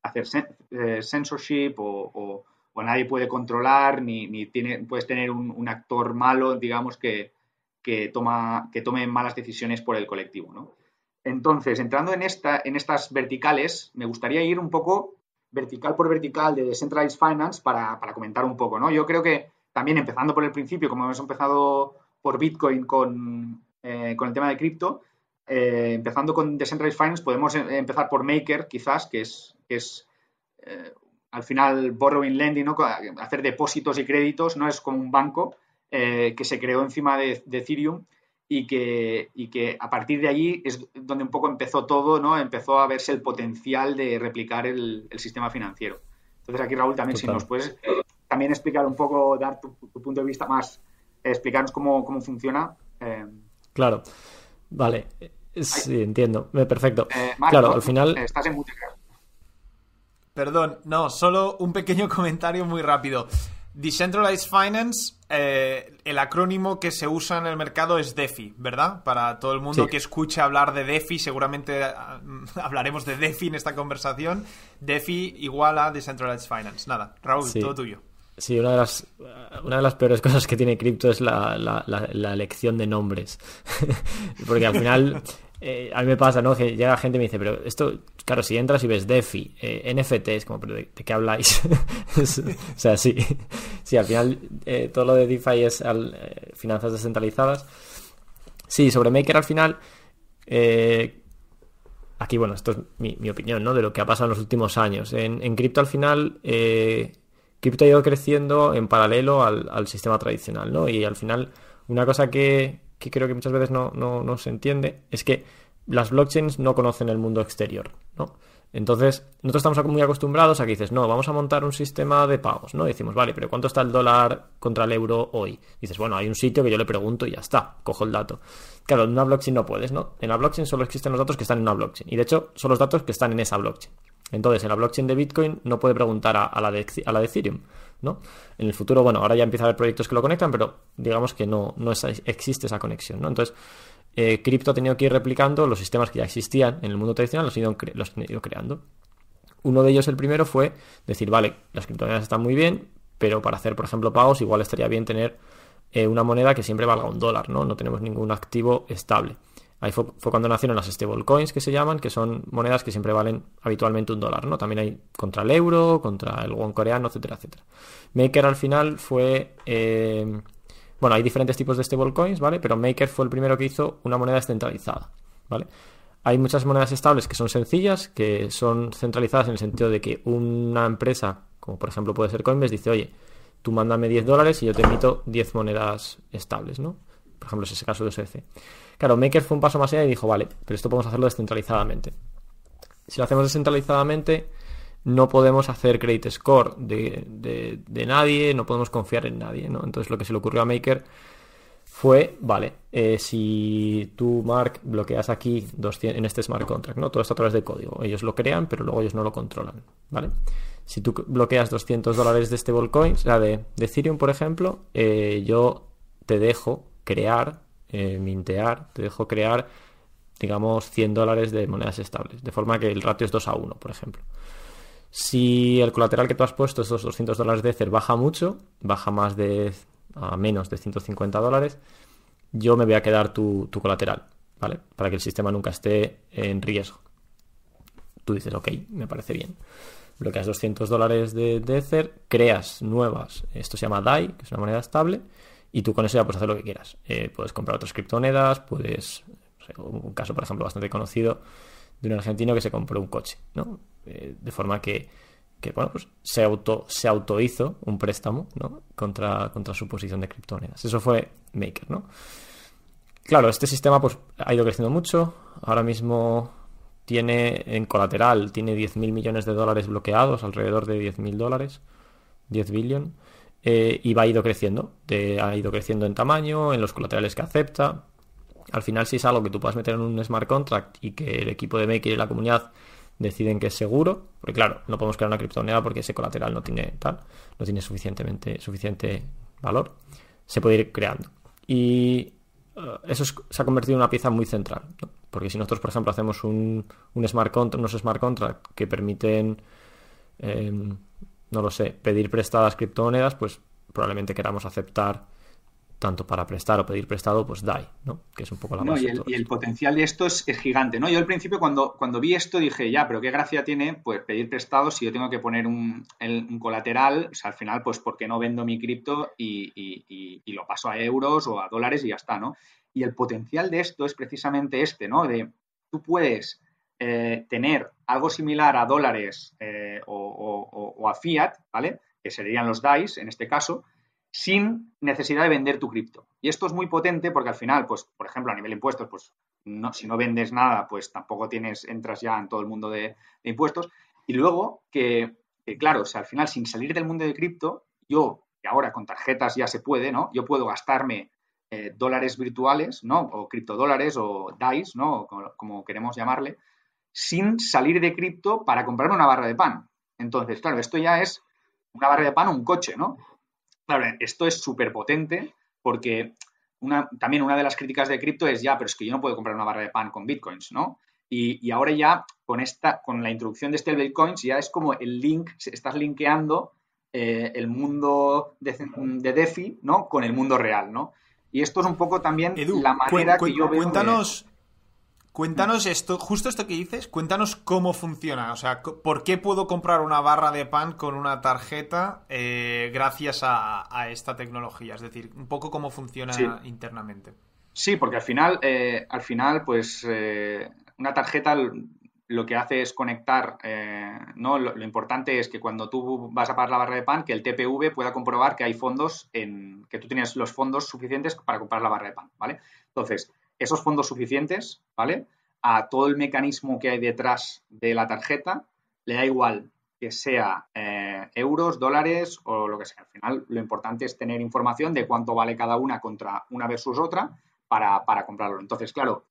hacer eh, censorship o, nadie puede controlar ni, ni tiene, puedes tener un, actor malo, digamos, que, toma, que tome malas decisiones por el colectivo, ¿no? Entonces, entrando en, esta, en estas verticales, me gustaría ir un poco vertical por vertical de Decentralized Finance para, comentar un poco, ¿no? Yo creo que también empezando por el principio, como hemos empezado por Bitcoin con, eh, con el tema de cripto, eh, empezando con Decentralized Finance, podemos eh, empezar por Maker, quizás, que es, es eh, al final borrowing lending, ¿no? hacer depósitos y créditos, no es como un banco que se creó encima de, Ethereum y que, que, a partir de allí es donde un poco empezó todo, ¿no? Empezó a verse el potencial de replicar el, sistema financiero. Entonces aquí, Raúl, también si nos puedes también explicar un poco, dar tu, punto de vista más, explicarnos cómo, cómo funciona. Claro. Vale, sí, entiendo. Perfecto. Eh, claro, al final. Estás en Perdón, no, solo un pequeño comentario muy rápido. Decentralized Finance, eh, el acrónimo que se usa en el mercado es DeFi, ¿verdad? Para todo el mundo que escuche hablar de DeFi, seguramente ah, hablaremos de DeFi en esta conversación. DeFi igual a Decentralized Finance. Nada, Raúl, todo tuyo. Sí, una de las, una de las peores cosas que tiene cripto es la, la, elección de nombres. Porque al final, eh, a mí me pasa, ¿no? Que llega gente y me dice, pero esto, claro, si entras y ves DeFi, eh, NFT, es como, ¿pero de, qué habláis? o sea, sí, sí, al final eh, todo lo de DeFi es al, finanzas descentralizadas. Sí, sobre Maker al final, aquí, bueno, esto es mi, opinión, ¿no? De lo que ha pasado en los últimos años. En cripto al final cripto ha ido creciendo en paralelo al, sistema tradicional, ¿no? Y al final, una cosa que, creo que muchas veces no, no, se entiende es que las blockchains no conocen el mundo exterior, ¿no? Entonces, nosotros estamos muy acostumbrados a que dices, no, vamos a montar un sistema de pagos, ¿no? decimos, vale, pero ¿cuánto está el dólar contra el euro hoy? dices, bueno, hay un sitio que yo le pregunto y ya está, cojo el dato. Claro, en una blockchain no puedes, ¿no? En la blockchain solo existen los datos que están en una blockchain. Y de hecho, son los datos que están en esa blockchain. Entonces, en la blockchain de Bitcoin no puede preguntar a, la, de, a la de Ethereum, ¿no? En el futuro, bueno, ahora ya empieza a haber proyectos que lo conectan, pero digamos que no, no existe esa conexión, ¿no? Entonces, eh, cripto ha tenido que ir replicando los sistemas que ya existían en el mundo tradicional, los ha ido, los ido creando. Uno de ellos, el primero, fue decir, vale, las criptomonedas están muy bien, pero para hacer, por ejemplo, pagos, igual estaría bien tener eh, una moneda que siempre valga un dólar, ¿no? No tenemos ningún activo estable. Fue, cuando nacieron las stablecoins que se llaman, que son monedas que siempre valen habitualmente un dólar, ¿no? También hay contra el euro, contra el won coreano, etcétera, etcétera. Maker al final fue... Eh, bueno, hay diferentes tipos de stablecoins, ¿vale? Pero Maker fue el primero que hizo una moneda descentralizada, ¿vale? Hay muchas monedas estables que son sencillas, que son centralizadas en el sentido de que una empresa, como por ejemplo puede ser Coinbase, dice, oye, tú mándame 10 dólares y yo te emito 10 monedas estables, ¿no? Por ejemplo, es ese caso de USDC. Claro, Maker fue un paso más allá y dijo, vale, pero esto podemos hacerlo descentralizadamente. Si lo hacemos descentralizadamente, no podemos hacer credit score de, nadie, no podemos confiar en nadie, ¿no? Entonces lo que se le ocurrió a Maker fue, vale, eh, si tú, Mark, bloqueas aquí 200, en este smart contract, ¿no? Todo esto a través de código. Ellos lo crean, pero luego ellos no lo controlan, ¿vale? Si tú bloqueas 200 dólares de stablecoins, o sea, de, Ethereum, por ejemplo, eh, yo te dejo crear, eh, mintear, te dejo crear, digamos, 100 dólares de monedas estables, de forma que el ratio es 2 a 1, por ejemplo. Si el colateral que tú has puesto, esos 200 dólares de Ether, baja mucho, baja más de a menos de 150 dólares, yo me voy a quedar tu, colateral, ¿vale? Para que el sistema nunca esté en riesgo. Tú dices, ok, me parece bien. Bloqueas 200 dólares de, Ether, creas nuevas, esto se llama DAI, que es una moneda estable, y tú con eso ya puedes hacer lo que quieras. Eh, puedes comprar otras criptomonedas, puedes, un caso por ejemplo bastante conocido de un argentino que se compró un coche, ¿no? Eh, de forma que que bueno, pues se auto, se auto un préstamo ¿no? contra, contra su posición de criptomonedas. Eso fue Maker, ¿no? Claro, este sistema pues, ha ido creciendo mucho. Ahora mismo tiene en colateral, tiene 10.000 millones de dólares bloqueados, alrededor de 10.000 dólares, 10 billion, eh, y va ido creciendo. ha ido creciendo en tamaño, en los colaterales que acepta. Al final, si es algo que tú puedas meter en un smart contract y que el equipo de Maker y la comunidad deciden que es seguro, porque claro, no podemos crear una criptomoneda porque ese colateral no tiene tal, no tiene suficientemente, suficiente valor, se puede ir creando. Y eh, eso se ha convertido en una pieza muy central, porque si nosotros, por ejemplo, hacemos un, un smart contract, unos smart contracts que permiten, em, no lo sé, pedir prestadas criptomonedas, pues probablemente queramos aceptar tanto para prestar o pedir prestado, pues DAI, ¿no? Que es un poco la base. y, el, potencial de esto es, gigante, ¿no? Yo al principio cuando, cuando vi esto dije, ya, pero qué gracia tiene pues pedir prestado si yo tengo que poner un, colateral, o sea, al final, pues ¿por qué no vendo mi cripto y, lo paso a euros o a dólares y ya está, ¿no? Y el potencial de esto es precisamente este, ¿no? De tú puedes eh, tener algo similar a dólares eh, o, a fiat, ¿vale? Que serían los DAIs en este caso, sin necesidad de vender tu cripto. Y esto es muy potente porque al final, pues, por ejemplo, a nivel impuestos, pues, no, si no vendes nada, pues tampoco tienes, entras ya en todo el mundo de, impuestos. Y luego que, claro, o sea, al final, sin salir del mundo de cripto, yo, que ahora con tarjetas ya se puede, ¿no? Yo puedo gastarme eh, dólares virtuales, ¿no? O criptodólares o DAIs, ¿no? como queremos llamarle, sin salir de cripto para comprarme una barra de pan. Entonces, claro, esto ya es una barra de pan o un coche, ¿no? Claro, esto es súper potente porque una, también una de las críticas de cripto es ya, pero es que yo no puedo comprar una barra de pan con bitcoins, ¿no? Y, ahora ya con esta, con la introducción de este bitcoins ya es como el link, estás linkeando eh, el mundo de, DeFi, ¿no? Con el mundo real, ¿no? Y esto es un poco también la manera que yo veo. Cuéntanos, Cuéntanos esto, justo esto que dices, cuéntanos cómo funciona. O sea, ¿por qué puedo comprar una barra de pan con una tarjeta eh, gracias a, esta tecnología? Es decir, un poco cómo funciona internamente. Sí, porque al final, eh, al final, pues eh, una tarjeta lo que hace es conectar, ¿no? Lo, lo, importante es que cuando tú vas a pagar la barra de pan, que el TPV pueda comprobar que hay fondos, en, que tú tienes los fondos suficientes para comprar la barra de pan, ¿vale? Entonces, esos fondos suficientes, ¿vale? A todo el mecanismo que hay detrás de la tarjeta, le da igual que sea eh, euros, dólares o lo que sea. Al final, lo importante es tener información de cuánto vale cada una contra una versus otra para, comprarlo. Entonces, claro,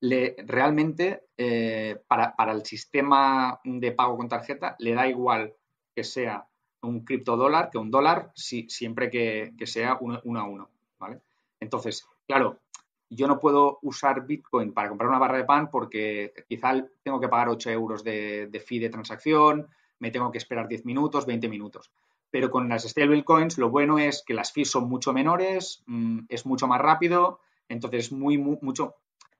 le, realmente eh, para, el sistema de pago con tarjeta le da igual que sea un criptodólar que un dólar si, siempre que, sea uno, uno, a uno, ¿vale? Entonces, claro, yo no puedo usar Bitcoin para comprar una barra de pan porque quizá tengo que pagar 8 euros de, fee de transacción, me tengo que esperar 10 minutos, 20 minutos. Pero con las stablecoins lo bueno es que las fees son mucho menores, mm, es mucho más rápido, entonces es muy, mucho,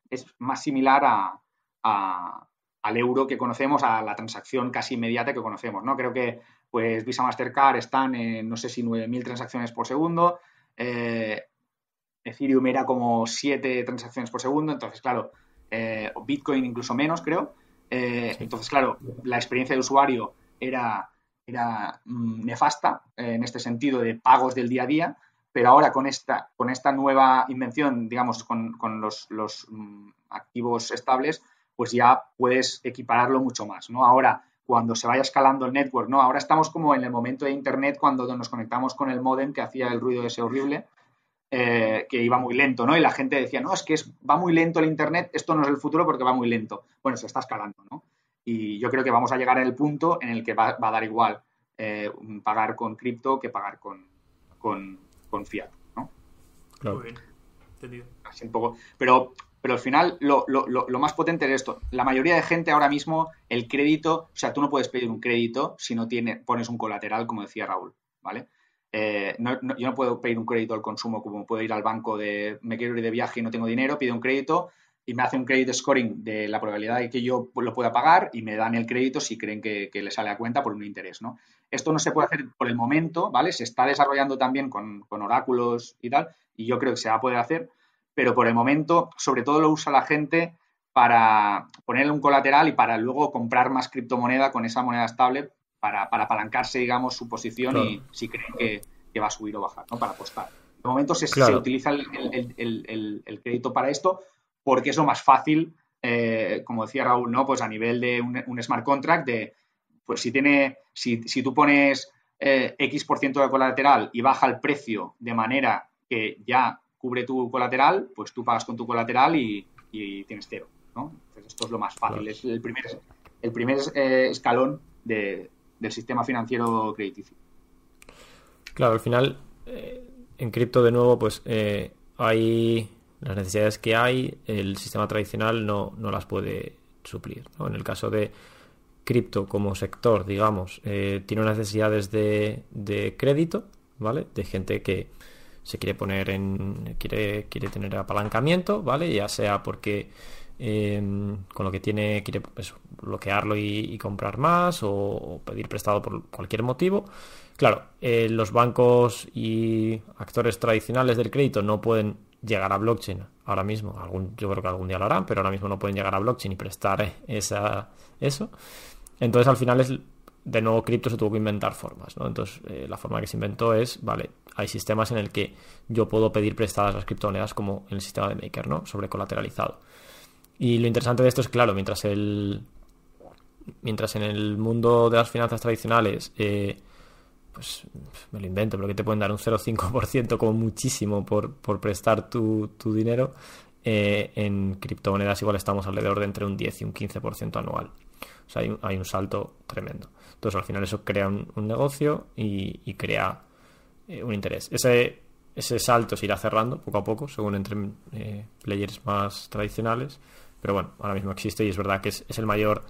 es más similar a, al euro que conocemos, a la transacción casi inmediata que conocemos, ¿no? Creo que pues Visa Mastercard están en, no sé si 9.000 transacciones por segundo, eh, Ethereum era como 7 transacciones por segundo, entonces, claro, eh, Bitcoin incluso menos, creo. Eh, entonces, claro, la experiencia de usuario era, era mm, nefasta eh, en este sentido de pagos del día a día, pero ahora con esta, con esta nueva invención, digamos, con, los, mm, activos estables, pues ya puedes equipararlo mucho más, ¿no? Ahora, cuando se vaya escalando el network, ¿no? Ahora estamos como en el momento de Internet cuando nos conectamos con el modem que hacía el ruido ese horrible eh, que iba muy lento, ¿no? Y la gente decía, no, es que va muy lento el Internet, esto no es el futuro porque va muy lento. Bueno, se está escalando, ¿no? Y yo creo que vamos a llegar en el punto en el que va, a dar igual eh, pagar con cripto que pagar con, con, fiat, ¿no? Muy bien, entendido. Así un poco. Pero, pero al final lo, lo, más potente es esto. La mayoría de gente ahora mismo, el crédito, o sea, tú no puedes pedir un crédito si no tiene, pones un colateral, como decía Raúl, ¿vale? Eh, yo no puedo pedir un crédito al consumo como puedo ir al banco de me quiero ir de viaje y no tengo dinero, pido un crédito y me hace un credit scoring de la probabilidad de que yo lo pueda pagar y me dan el crédito si creen que, le sale a cuenta por un interés, ¿no? Esto no se puede hacer por el momento, ¿vale? Se está desarrollando también con, oráculos y tal, y yo creo que se va a poder hacer, pero por el momento, sobre todo lo usa la gente para ponerle un colateral y para luego comprar más criptomoneda con esa moneda estable para, apalancarse, digamos, su posición y si creen que, va a subir o bajar, ¿no? Para apostar. De momento se, utiliza el, crédito para esto porque es lo más fácil, eh, como decía Raúl, ¿no? Pues a nivel de un, smart contract, de pues si tiene, si, si tú pones eh, X por ciento de colateral y baja el precio de manera que ya cubre tu colateral, pues tú pagas con tu colateral y, tienes cero, ¿no? Entonces esto es lo más fácil, es el primer, el primer eh, escalón de, del sistema financiero crediticio. Claro, al final, eh, en cripto de nuevo, pues eh, hay las necesidades que hay, el sistema tradicional no, no las puede suplir. En el caso de cripto como sector, digamos, eh, tiene unas necesidades de, de, crédito, ¿vale? De gente que se quiere poner en. quiere, quiere tener apalancamiento, ¿vale? Ya sea porque Em, con lo que tiene quiere pues, bloquearlo y, comprar más o, pedir prestado por cualquier motivo. Claro, eh, los bancos y actores tradicionales del crédito no pueden llegar a blockchain ahora mismo. Algún, yo creo que algún día lo harán, pero ahora mismo no pueden llegar a blockchain y prestar eso. Entonces al final es de nuevo cripto se tuvo que inventar formas. Entonces eh, la forma que se inventó es, vale, hay sistemas en el que yo puedo pedir prestadas las criptomonedas como en el sistema de Maker, ¿no? Sobre colateralizado. Y lo interesante de esto es, claro, mientras el mientras en el mundo de las finanzas tradicionales, eh, pues me lo invento, pero que te pueden dar un 0,5% como muchísimo por, por prestar tu, dinero, eh, en criptomonedas igual estamos alrededor de entre un 10 y un 15% anual. O sea, hay un, hay un, salto tremendo. Entonces, al final eso crea un, negocio y, crea eh, un interés. Ese, ese salto se irá cerrando poco a poco, según entren players más tradicionales pero bueno, ahora mismo existe y es verdad que es, el mayor,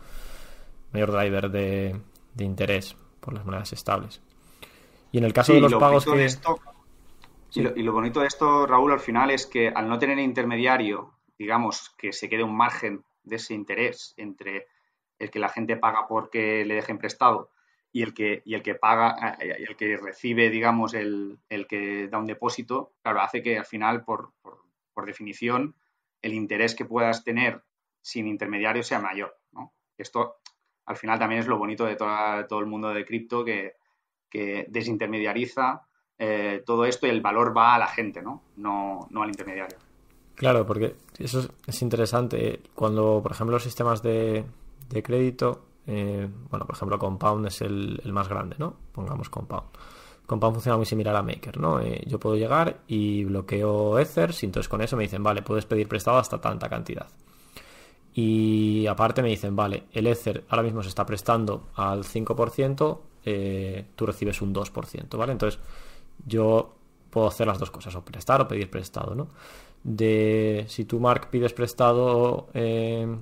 mayor driver de, interés por las monedas estables. Y en el caso de los pagos que... esto, y, lo, bonito de esto, Raúl, al final es que al no tener intermediario, digamos, que se quede un margen de ese interés entre el que la gente paga porque le dejen prestado y el que, y el que paga, eh, el que recibe, digamos, el, el que da un depósito, claro, hace que al final, por, por, por definición, el interés que puedas tener sin intermediario sea mayor. ¿no? Esto al final también es lo bonito de todo el mundo de cripto que, desintermediariza eh, todo esto y el valor va a la gente, ¿no? No, al intermediario. Claro, porque eso es interesante. Cuando, por ejemplo, los sistemas de, crédito, eh, bueno, por ejemplo, Compound es el, el, más grande, ¿no? Pongamos Compound. Compound funciona muy similar a Maker, ¿no? Eh, yo puedo llegar y bloqueo Ether, y entonces con eso me dicen, vale, puedes pedir prestado hasta tanta cantidad. Y aparte me dicen, vale, el Ether ahora mismo se está prestando al 5%, eh, tú recibes un 2%, ¿vale? Entonces yo puedo hacer las dos cosas, o prestar o pedir prestado, ¿no? De si tú, Mark, pides prestado eh,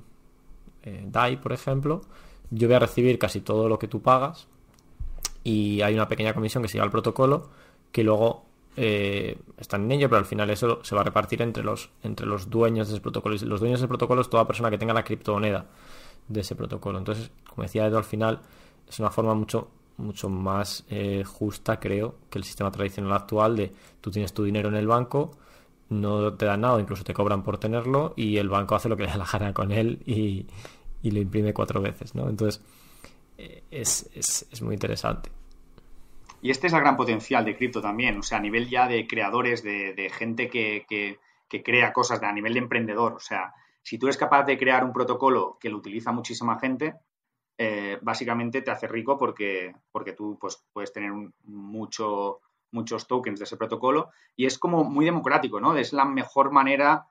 DAI, por ejemplo, yo voy a recibir casi todo lo que tú pagas, y hay una pequeña comisión que se lleva al protocolo que luego eh, están en ello, pero al final eso se va a repartir entre los, entre los dueños de ese protocolo. Y los dueños del protocolo es toda persona que tenga la criptomoneda de ese protocolo. Entonces, como decía Edo, al final es una forma mucho, mucho más eh, justa, creo, que el sistema tradicional actual de tú tienes tu dinero en el banco, no te dan nada, incluso te cobran por tenerlo y el banco hace lo que le da la gana con él y, y lo imprime cuatro veces, ¿no? Entonces, eh, es, es muy interesante. Y este es el gran potencial de cripto también, o sea, a nivel ya de creadores, de, gente que, crea cosas, a nivel de emprendedor. O sea, si tú eres capaz de crear un protocolo que lo utiliza muchísima gente, eh, básicamente te hace rico porque, porque tú pues, puedes tener mucho, muchos tokens de ese protocolo y es como muy democrático, ¿no? Es la mejor manera,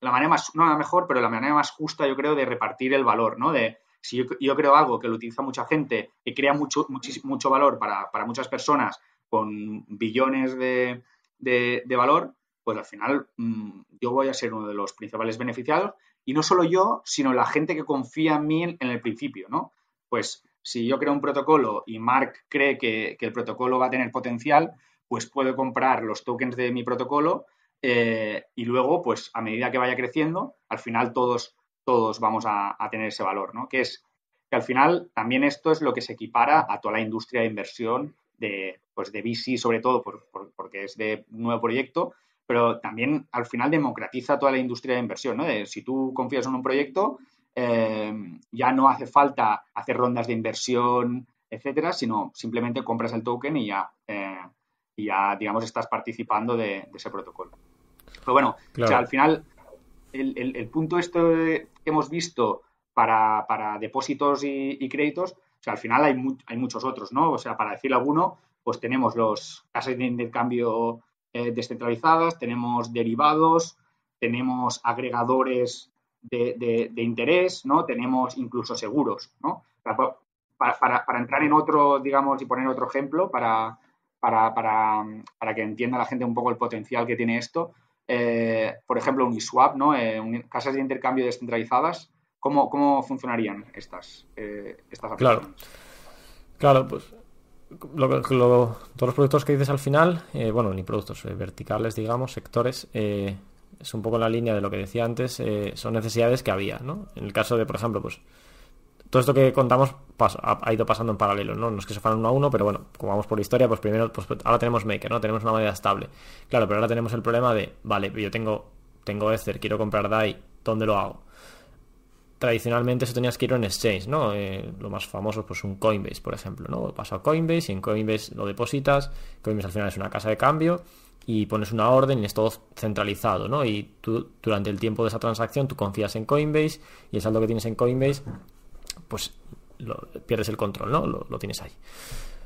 la manera más, no la mejor, pero la manera más justa, yo creo, de repartir el valor, ¿no? De si yo, creo algo que lo utiliza mucha gente, que crea mucho, mucho valor para, muchas personas con billones de, de, valor, pues al final mm, yo voy a ser uno de los principales beneficiados y no solo yo, sino la gente que confía en mí en, el principio, ¿no? Pues si yo creo un protocolo y Mark cree que, el protocolo va a tener potencial, pues puedo comprar los tokens de mi protocolo eh, y luego, pues a medida que vaya creciendo, al final todos, todos vamos a, tener ese valor, ¿no? Que es que al final también esto es lo que se equipara a toda la industria de inversión de, pues de VC, sobre todo porque es de un nuevo proyecto, pero también al final democratiza toda la industria de inversión, ¿no? si tú confías en un proyecto, eh, ya no hace falta hacer rondas de inversión, etcétera, sino simplemente compras el token y ya, eh, y ya digamos, estás participando de, ese protocolo. Pero bueno, o sea, al final, el, punto esto que hemos visto para, depósitos y, créditos, o sea, al final hay, hay muchos otros, ¿no? O sea, para decir alguno, pues tenemos los casas de intercambio eh, descentralizadas, tenemos derivados, tenemos agregadores de, interés, ¿no? Tenemos incluso seguros, ¿no? Para, entrar en otro, digamos, y poner otro ejemplo para, para, que entienda la gente un poco el potencial que tiene esto, eh, por ejemplo, Uniswap, ¿no? Eh, casas de intercambio descentralizadas, ¿cómo, cómo funcionarían estas, estas aplicaciones? Claro, claro, pues todos los productos que dices al final, eh, bueno, ni productos eh, verticales, digamos, sectores, eh, es un poco en la línea de lo que decía antes, son necesidades que había, ¿no? En el caso de, por ejemplo, pues todo esto que contamos ha, ido pasando en paralelo, ¿no? No es que se fueran uno a uno, pero bueno, como vamos por la historia, pues primero, pues ahora tenemos Maker, ¿no? Tenemos una moneda estable. Claro, pero ahora tenemos el problema de, vale, yo tengo, tengo Ether, quiero comprar DAI, ¿dónde lo hago? tradicionalmente eso tenías que ir a un exchange, ¿no? Eh, lo más famoso, pues un Coinbase, por ejemplo, ¿no? Paso a Coinbase y en Coinbase lo depositas. Coinbase al final es una casa de cambio y pones una orden y es todo centralizado, ¿no? Y tú durante el tiempo de esa transacción tú confías en Coinbase y el saldo que tienes en Coinbase, pues pierdes el control, ¿no? Lo, tienes ahí.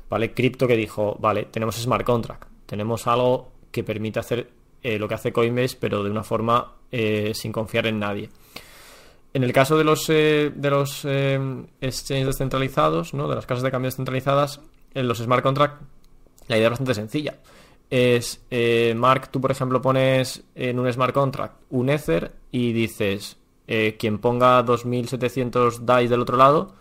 ¿Vale? Crypto que dijo, vale, tenemos smart contract, tenemos algo que permite hacer eh, lo que hace Coinbase, pero de una forma eh, sin confiar en nadie. En el caso de los, eh, de los exchanges descentralizados, ¿no? de las casas de cambio descentralizadas, en los smart contracts, la idea es bastante sencilla. Es, Mark, tú por ejemplo pones en un smart contract un Ether y dices, quien ponga 2700 DAI del otro lado,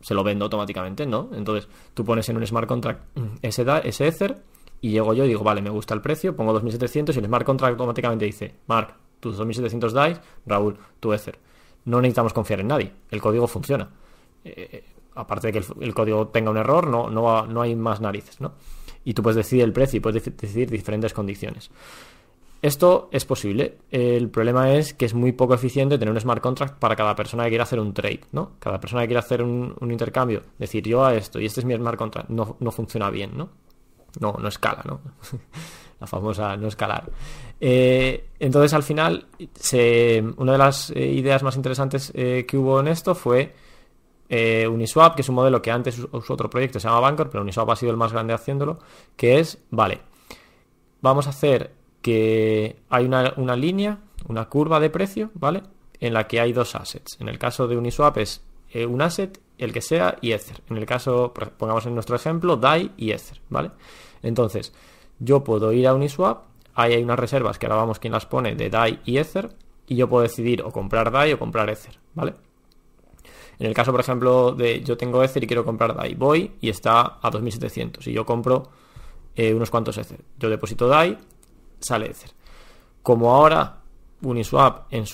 se lo vendo automáticamente, ¿no? Entonces tú pones en un smart contract ese, ese Ether y llego yo y digo, vale, me gusta el precio, pongo 2700 y el smart contract automáticamente dice, Mark, tus 2700 DAI, Raúl, tu Ether no necesitamos confiar en nadie. El código funciona. Eh, eh, aparte de que el, código tenga un error, no, no, no hay más narices, ¿no? Y tú puedes decidir el precio y puedes decidir diferentes condiciones. Esto es posible. El problema es que es muy poco eficiente tener un smart contract para cada persona que quiera hacer un trade, ¿no? Cada persona que quiera hacer un, intercambio, decir yo a esto y este es mi smart contract, no, no funciona bien, ¿no? No, no escala, ¿no? la famosa no escalar. Eh, entonces, al final, una de las eh, ideas más interesantes eh, que hubo en esto fue Uniswap, que es un modelo que antes usó otro proyecto, se llama Bancor, pero Uniswap ha sido el más grande haciéndolo, que es, vale, vamos a hacer que hay una, una línea, una curva de precio, ¿vale? En la que hay dos assets. En el caso de Uniswap es un asset, el que sea, y Ether. En el caso, pongamos en nuestro ejemplo, DAI y Ether, ¿vale? Entonces, yo puedo ir a Uniswap, ahí hay unas reservas que ahora vamos quién las pone de DAI y Ether, y yo puedo decidir o comprar DAI o comprar Ether, ¿vale? En el caso, por ejemplo, de yo tengo Ether y quiero comprar DAI, voy y está a 2700 y yo compro eh, unos cuantos Ether. Yo deposito DAI, sale Ether. Como ahora Uniswap en,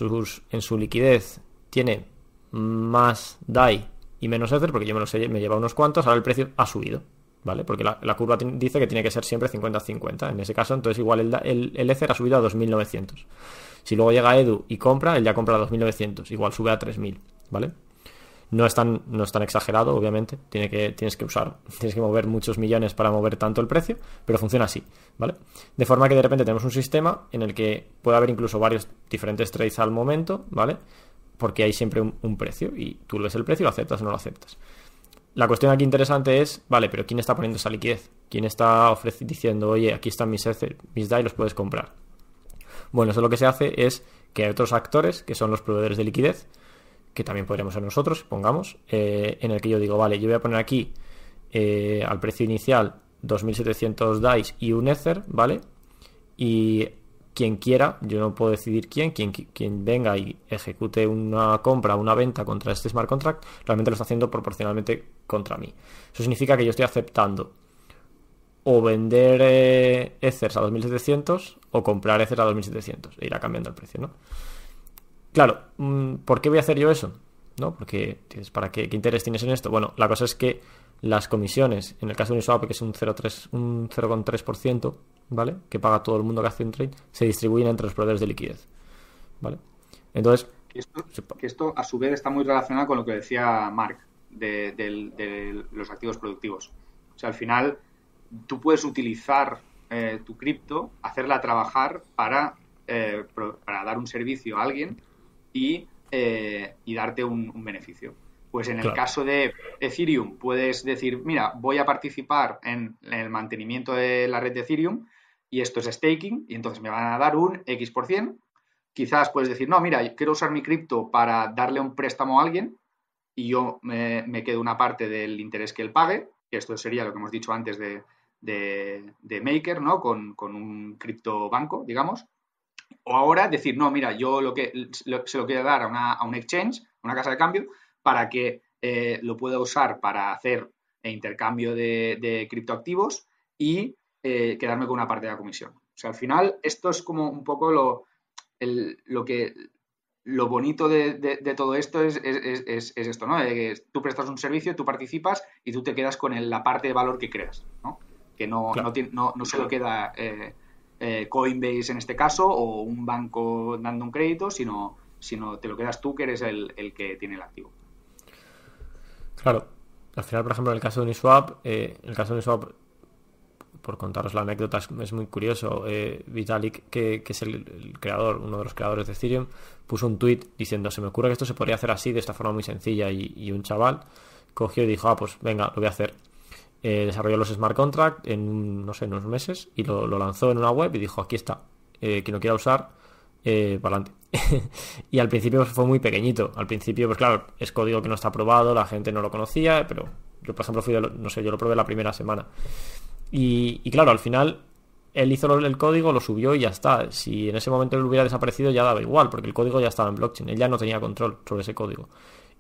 en su liquidez tiene más DAI y menos Ether, porque yo me, lo me lleva unos cuantos, ahora el precio ha subido. ¿vale? Porque la, curva dice que tiene que ser siempre 50-50. En ese caso, entonces igual el, el, Ether ha subido a 2.900. Si luego llega Edu y compra, él ya compra a 2.900. Igual sube a 3.000, ¿vale? No es, tan, no exagerado, obviamente. Que, tienes que usar, tienes que mover muchos millones para mover tanto el precio, pero funciona así, ¿vale? De forma que de repente tenemos un sistema en el que puede haber incluso varios diferentes trades al momento, ¿vale? Porque hay siempre un, precio y tú ves el precio, lo aceptas o no lo aceptas. la cuestión aquí interesante es, vale, pero ¿quién está poniendo esa liquidez? ¿Quién está diciendo, oye, aquí están mis, mis DAI, los puedes comprar? Bueno, eso lo que se hace es que hay otros actores, que son los proveedores de liquidez, que también podríamos ser nosotros, pongamos, eh, en el que yo digo, vale, yo voy a poner aquí eh, al precio inicial 2.700 DAIs y un Ether, ¿vale? Y quien quiera, yo no puedo decidir quién, quien, quien venga y ejecute una compra una venta contra este smart contract, realmente lo está haciendo proporcionalmente contra mí. Eso significa que yo estoy aceptando o vender eh, Ethers a 2700 o comprar Ethers a 2700 e irá cambiando el precio, ¿no? Claro, mm, ¿por qué voy a hacer yo eso? ¿No? Porque, ¿para qué, qué interés tienes en esto? Bueno, la cosa es que las comisiones, en el caso de Uniswap, que es un 0,3%, un 0,3%, ¿vale? Que paga todo el mundo que hace un trade, se distribuyen entre los proveedores de liquidez, ¿vale? Entonces... Que esto, a su vez está muy relacionado con lo que decía Mark de, los activos productivos. O sea, al final tú puedes utilizar eh, tu cripto, hacerla trabajar para, eh, para dar un servicio a alguien y, eh, darte un beneficio. Pues en el caso de Ethereum puedes decir, mira, voy a participar en, el mantenimiento de la red de Ethereum y esto es staking y entonces me van a dar un X por cien. Quizás puedes decir, no, mira, quiero usar mi cripto para darle un préstamo a alguien y yo me, quedo una parte del interés que él pague, que esto sería lo que hemos dicho antes de, Maker, ¿no? Con, un cripto banco, digamos. O ahora decir, no, mira, yo lo que se lo quiero dar a, una, a un exchange, a una casa de cambio, para que eh, lo pueda usar para hacer intercambio de, criptoactivos y eh, quedarme con una parte de la comisión. O sea, al final esto es como un poco lo, lo que lo bonito de, todo esto es, esto, ¿no? que tú prestas un servicio, tú participas y tú te quedas con la parte de valor que creas, ¿no? Que no, no, se lo queda eh, Coinbase en este caso o un banco dando un crédito, sino, sino te lo quedas tú que eres el que tiene el activo. Claro. Al final, por ejemplo, en el caso de Uniswap, eh, en el caso de Uniswap, por contaros la anécdota, es, muy curioso. Eh, Vitalik, que, es el, creador, uno de los creadores de Ethereum, puso un tweet diciendo: Se me ocurre que esto se podría hacer así, de esta forma muy sencilla. Y, un chaval cogió y dijo: Ah, pues venga, lo voy a hacer. Eh, desarrolló los smart contracts en, no sé, unos meses y lo, lanzó en una web y dijo: Aquí está. quien lo quiera usar, para adelante. y al principio fue muy pequeñito. Al principio, pues claro, es código que no está probado, la gente no lo conocía, pero yo, por ejemplo, fui, no sé, yo lo probé la primera semana. Y, claro, al final él hizo el código, lo subió y ya está. Si en ese momento él hubiera desaparecido, ya daba igual, porque el código ya estaba en blockchain. Él ya no tenía control sobre ese código.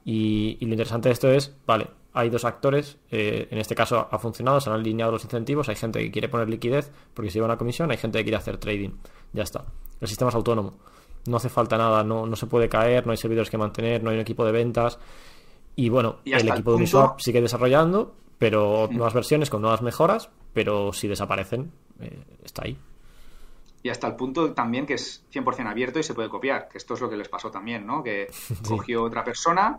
Y, lo interesante de esto es, vale, hay dos actores, eh, en este caso ha funcionado, se han alineado los incentivos, hay gente que quiere poner liquidez porque se lleva una comisión, hay gente que quiere hacer trading. Ya está. El sistema es autónomo no hace falta nada, no, no se puede caer, no hay servidores que mantener, no hay un equipo de ventas. Y bueno, el equipo de Uniswap sigue desarrollando, pero mm. nuevas versiones con nuevas mejoras, pero si desaparecen, eh, está ahí. Y hasta el punto también que es 100% abierto y se puede copiar, que esto es lo que les pasó también, ¿no? Que cogió otra persona,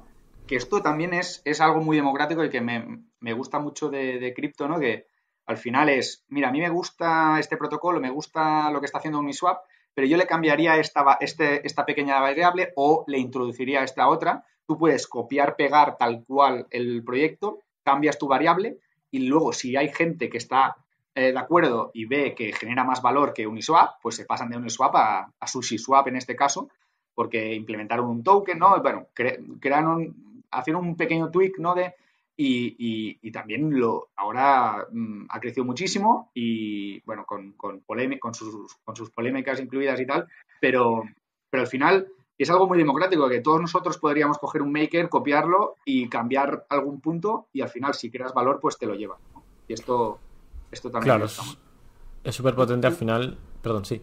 que esto también es, es algo muy democrático y que me, me gusta mucho de, de cripto, ¿no? Que al final es, mira, a mí me gusta este protocolo, me gusta lo que está haciendo Uniswap, pero yo le cambiaría esta, este, esta pequeña variable o le introduciría esta otra. Tú puedes copiar, pegar tal cual el proyecto, cambias tu variable y luego si hay gente que está eh, de acuerdo y ve que genera más valor que Uniswap, pues se pasan de Uniswap a, a SushiSwap en este caso, porque implementaron un token, ¿no? Bueno, crearon, hacían un pequeño tweak, ¿no? De, y, también lo ahora mm, ha crecido muchísimo y bueno, con, con, con, sus, con sus polémicas incluidas y tal, pero, pero al final es algo muy democrático, que todos nosotros podríamos coger un maker, copiarlo y cambiar algún punto y al final si creas valor pues te lo lleva. Y esto, esto también claro, es súper potente al final, perdón, sí.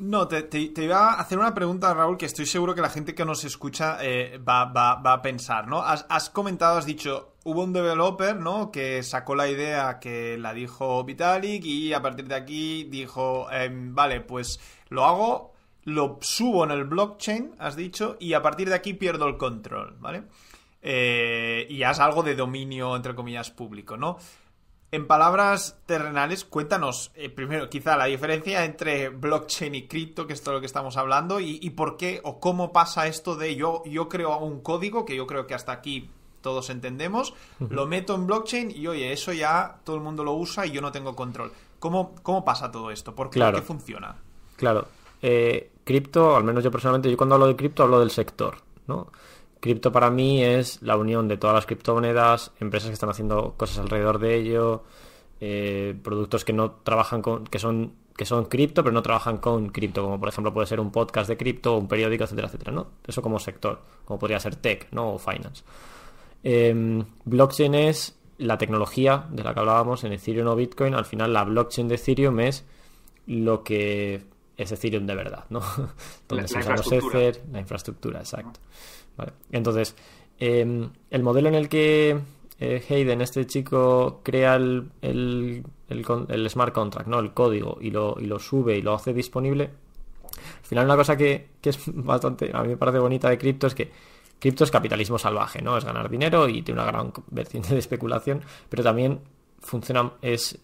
No, te, iba a hacer una pregunta, Raúl, que estoy seguro que la gente que nos escucha eh, va, a pensar, ¿no? Has, comentado, has dicho, hubo un developer, ¿no? Que sacó la idea que la dijo Vitalik y a partir de aquí dijo, em, vale, pues lo hago, lo subo en el blockchain, has dicho, y a partir de aquí pierdo el control, ¿vale? Eh, y haz algo de dominio, entre comillas, público, ¿no? En palabras terrenales, cuéntanos eh, primero quizá la diferencia entre blockchain y cripto, que es todo lo que estamos hablando, y, por qué o cómo pasa esto de yo, yo creo un código, que yo creo que hasta aquí todos entendemos, lo meto en blockchain y oye, eso ya todo el mundo lo usa y yo no tengo control. ¿Cómo, cómo pasa todo esto? ¿Por qué, funciona? Claro. Eh, cripto, al menos yo personalmente, yo cuando hablo de cripto hablo del sector, ¿no? Cripto para mí es la unión de todas las criptomonedas, empresas que están haciendo cosas alrededor de ello, eh, productos que no trabajan con, que son que son cripto, pero no trabajan con cripto, como por ejemplo puede ser un podcast de cripto, un periódico, etcétera, etcétera, ¿no? Eso como sector, como podría ser tech, ¿no? O finance. Em, blockchain es la tecnología de la que hablábamos en Ethereum o Bitcoin. Al final, la blockchain de Ethereum es lo que es Ethereum de verdad, ¿no? Donde se usa los Ether, la infraestructura, exacto. Entonces, em, el modelo en el que eh, Hayden, este chico, crea el, smart contract, ¿no? El código y lo, y lo sube y lo hace disponible. Al final, una cosa que, es bastante, a mí me parece bonita de cripto es que cripto es capitalismo salvaje, ¿no? Es ganar dinero y tiene una gran vertiente de especulación, pero también funciona, es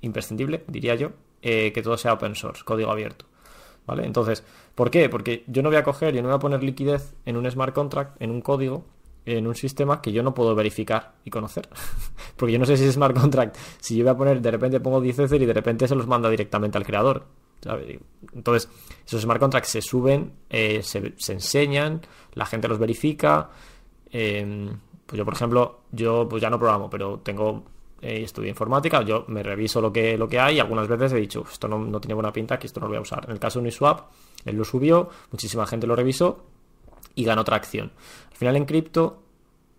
imprescindible, diría yo, eh, que todo sea open source, código abierto. ¿Vale? Entonces, ¿por qué? Porque yo no voy a coger, yo no voy a poner liquidez en un smart contract, en un código, en un sistema que yo no puedo verificar y conocer. Porque yo no sé si es smart contract. Si yo voy a poner, de repente pongo 10 Ether y de repente se los manda directamente al creador. Entonces, esos smart contracts se suben, eh, se, enseñan, la gente los verifica. Em, pues yo, por ejemplo, yo pues ya no programo, pero tengo eh, estudio informática, yo me reviso lo que, lo que hay y algunas veces he dicho, esto no, no tiene buena pinta, que esto no lo voy a usar. En el caso de Uniswap, él lo subió, muchísima gente lo revisó y ganó tracción. Al final en cripto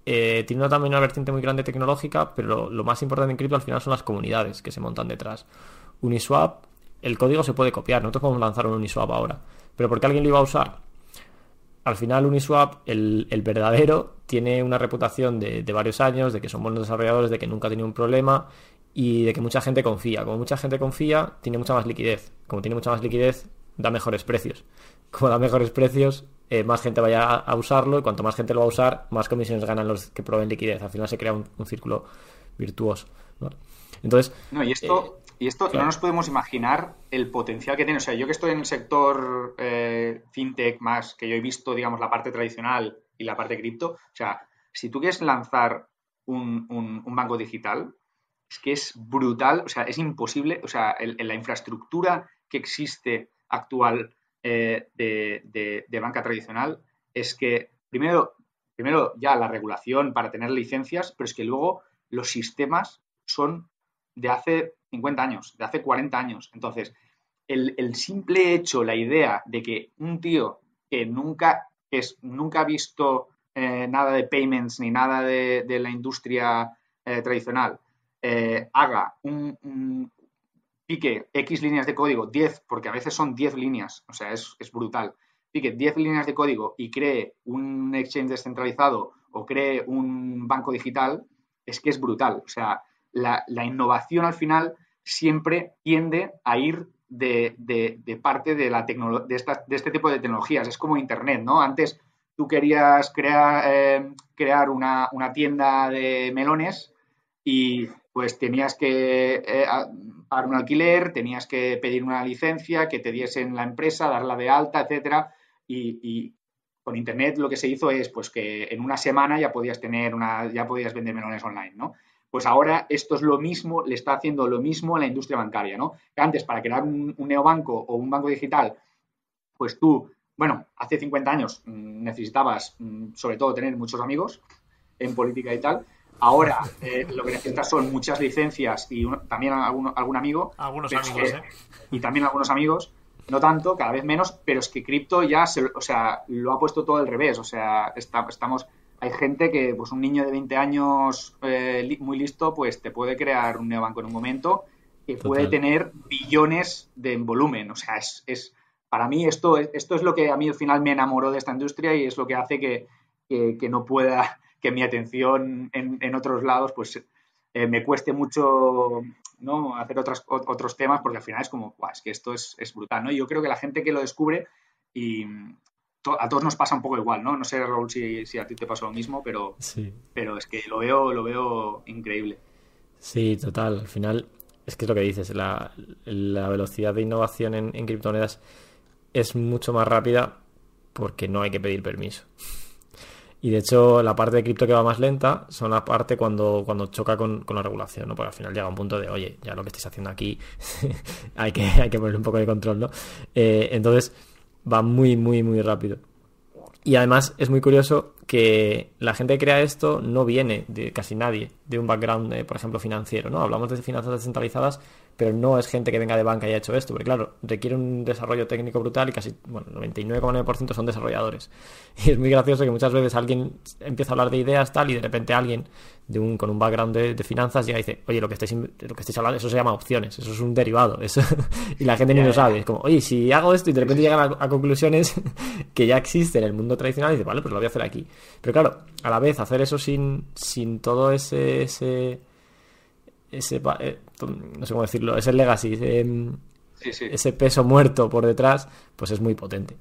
eh, tiene también una vertiente muy grande tecnológica, pero lo, más importante en cripto al final son las comunidades que se montan detrás. Uniswap, el código se puede copiar, nosotros podemos lanzar un Uniswap ahora, pero ¿por qué alguien lo iba a usar? Al final Uniswap, el, verdadero, tiene una reputación de, de, varios años, de que son buenos desarrolladores, de que nunca ha tenido un problema y de que mucha gente confía. Como mucha gente confía, tiene mucha más liquidez. Como tiene mucha más liquidez, da mejores precios. Como da mejores precios, eh, más gente vaya a, usarlo y cuanto más gente lo va a usar, más comisiones ganan los que proveen liquidez. Al final se crea un, círculo virtuoso. Entonces. No, y esto, eh, y esto no nos podemos imaginar el potencial que tiene. O sea, yo que estoy en el sector eh, fintech más, que yo he visto, digamos, la parte tradicional y la parte cripto. O sea, si tú quieres lanzar un, banco digital, es que es brutal, o sea, es imposible. O sea, la infraestructura que existe actual eh, de, banca tradicional es que primero, primero ya la regulación para tener licencias, pero es que luego los sistemas son de hace 50 años, de hace 40 años. Entonces, el, simple hecho, la idea de que un tío que nunca, es, nunca ha visto eh, nada de payments ni nada de, la industria eh, tradicional haga un, pique X líneas de código, 10, porque a veces son 10 líneas, o sea, es, brutal, pique 10 líneas de código y cree un exchange descentralizado o cree un banco digital, es que es brutal. O sea, la, innovación al final siempre tiende a ir de, parte de, la de, de este tipo de tecnologías. Es como Internet, ¿no? Antes tú querías crear, eh, crear una, una, tienda de melones y pues tenías que eh, pagar un alquiler, tenías que pedir una licencia, que te diesen la empresa, darla de alta, etcétera, y, con internet lo que se hizo es pues que en una semana ya podías tener una, ya podías vender melones online, ¿no? Pues ahora esto es lo mismo, le está haciendo lo mismo a la industria bancaria, ¿no? antes para crear un, un neobanco o un banco digital, pues tú, bueno, hace 50 años mm, necesitabas mm, sobre todo tener muchos amigos en política y tal, Ahora eh, lo que necesitas son muchas licencias y también algún, algún amigo. Algunos amigos, ¿eh? Y también algunos amigos. No tanto, cada vez menos, pero es que cripto ya, se, o sea, lo ha puesto todo al revés. O sea, estamos, hay gente que, pues un niño de 20 años eh, muy listo, pues te puede crear un neobanco en un momento que puede tener billones de volumen. O sea, es, es para mí esto, esto es lo que a mí al final me enamoró de esta industria y es lo que hace que, que no pueda que mi atención en, otros lados, pues eh, me cueste mucho ¿no? hacer otras, otros temas, porque al final es como, es que esto es, brutal, ¿no? yo creo que la gente que lo descubre y a todos nos pasa un poco igual, ¿no? No sé, Raúl, si, a ti te pasó lo mismo, pero, pero es que lo veo, lo veo increíble. Sí, total. Al final, es que es lo que dices, la, velocidad de innovación en, en criptomonedas es mucho más rápida porque no hay que pedir permiso. Y de hecho, la parte de cripto que va más lenta son la parte cuando, cuando choca con, la regulación, ¿no? Porque al final llega un punto de, oye, ya lo que estáis haciendo aquí hay, que, hay que ponerle un poco de control, ¿no? Eh, entonces, va muy, muy, muy rápido. Y además es muy curioso que la gente que crea esto no viene de casi nadie de un background, por ejemplo, financiero, ¿no? Hablamos de finanzas descentralizadas, pero no es gente que venga de banca y haya hecho esto, porque claro, requiere un desarrollo técnico brutal y casi, bueno, 99,9% son desarrolladores. Y es muy gracioso que muchas veces alguien empieza a hablar de ideas tal y de repente alguien de un, con un background de, finanzas llega y dice, oye, lo que, estáis, lo que estáis hablando, eso se llama opciones, eso es un derivado, eso... y la gente ni lo sabe, es como, oye, si hago esto y de repente llegan a, conclusiones que ya existen en el mundo tradicional y dice, vale, pues lo voy a hacer aquí. Pero claro, a la vez hacer eso sin, sin todo ese... ese ese, eh, no sé cómo decirlo, ese legacy, ese, peso muerto por detrás, pues es muy potente.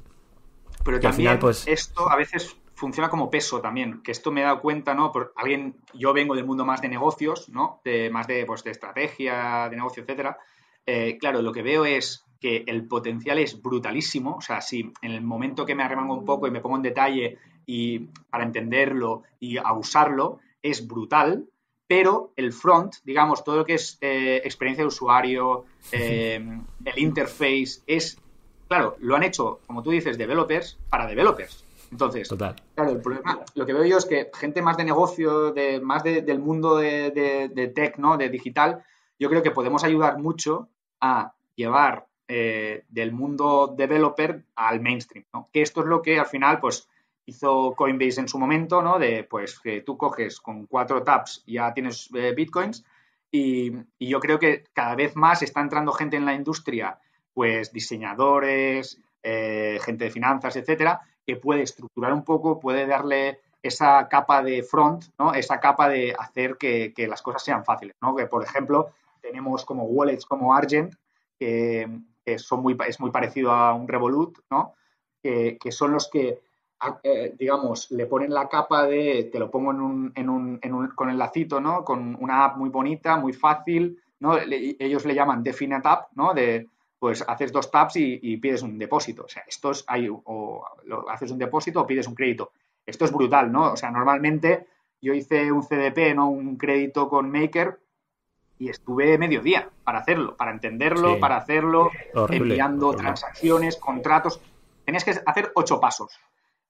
Pero también al final, pues... esto a veces funciona como peso también, que esto me he dado cuenta, ¿no? Por alguien, yo vengo del mundo más de negocios, ¿no? De, más de, pues, de estrategia, de negocio, etcétera. Eh, claro, lo que veo es que el potencial es brutalísimo. O sea, si en el momento que me arremango un poco y me pongo en detalle y para entenderlo y a usarlo, es brutal pero el front, digamos, todo lo que es eh, experiencia de usuario, eh, el interface, es, claro, lo han hecho, como tú dices, developers para developers. Entonces, claro, el problema, lo que veo yo es que gente más de negocio, de, más del mundo de, tech, ¿no? De digital, yo creo que podemos ayudar mucho a llevar eh, del mundo developer al mainstream, ¿no? Que esto es lo que al final, pues, hizo Coinbase en su momento, ¿no? De pues que tú coges con cuatro taps ya tienes eh, bitcoins y, yo creo que cada vez más está entrando gente en la industria, pues diseñadores, eh, gente de finanzas, etcétera, que puede estructurar un poco, puede darle esa capa de front, ¿no? Esa capa de hacer que, las cosas sean fáciles, ¿no? Que por ejemplo tenemos como wallets como Argent que, son muy es muy parecido a un Revolut, ¿no? que son los que eh, digamos, le ponen la capa de, te lo pongo en un, en un, un, con el lacito, ¿no? Con una app muy bonita, muy fácil, ¿no? ellos le llaman Definite App, ¿no? De, pues haces dos taps y, pides un depósito. O sea, esto es, hay, o haces un depósito o pides un crédito. Esto es brutal, ¿no? O sea, normalmente yo hice un CDP, ¿no? Un crédito con Maker y estuve medio día para hacerlo, para entenderlo, para hacerlo, enviando transacciones, contratos. Tenías que hacer ocho pasos.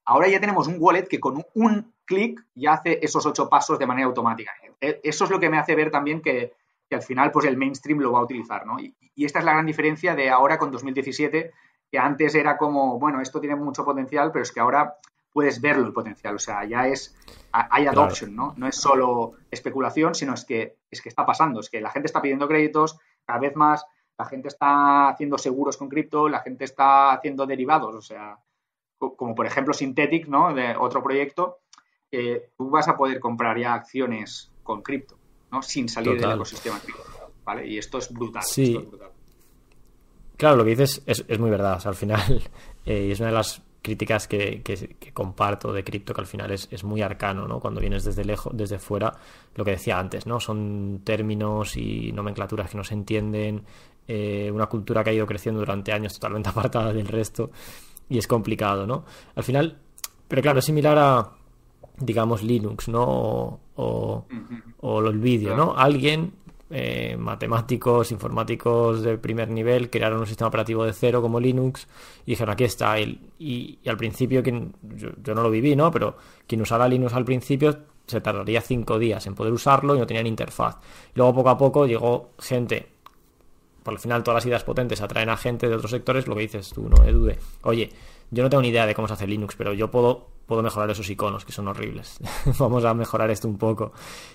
Ahora ya tenemos un wallet que con un clic ya hace esos ocho pasos de manera automática. E, eso es lo que me hace ver también que, al final pues el mainstream lo va a utilizar, ¿no? Y, esta es la gran diferencia de ahora con 2017, que antes era como, bueno, esto tiene mucho potencial, pero es que ahora puedes verlo el potencial, o sea, ya es, hay adoption, ¿no? No es solo especulación, sino es que, es que está pasando, es que la gente está pidiendo créditos cada vez más, la gente está haciendo seguros con cripto, la gente está haciendo derivados, o sea, como por ejemplo Synthetic, ¿no? De otro proyecto, tú vas a poder comprar ya acciones con cripto, ¿no? Sin salir del ecosistema cripto, ¿vale? Y esto es brutal. Sí. Claro, lo que dices es, muy verdad. O sea, al final, eh, es una de las críticas que, comparto de cripto, que al final es, muy arcano, ¿no? Cuando vienes desde lejos, desde fuera, lo que decía antes, ¿no? Son términos y nomenclaturas que no se entienden, eh, una cultura que ha ido creciendo durante años totalmente apartada del resto y es complicado, ¿no? Al final, pero claro, es similar a, digamos, Linux, ¿no? O, o, el vídeo, ¿no? Alguien, eh, matemáticos, informáticos de primer nivel, crearon un sistema operativo de cero como Linux y dijeron, aquí está. Y, y, al principio, quien, yo, yo, no lo viví, ¿no? Pero quien usara Linux al principio se tardaría cinco días en poder usarlo y no tenían interfaz. Y luego, poco a poco, llegó gente por el final todas las ideas potentes atraen a gente de otros sectores, lo que dices tú, ¿no? Edude, oye, yo no tengo ni idea de cómo se hace Linux, pero yo puedo, puedo mejorar esos iconos que son horribles. Vamos a mejorar esto un poco.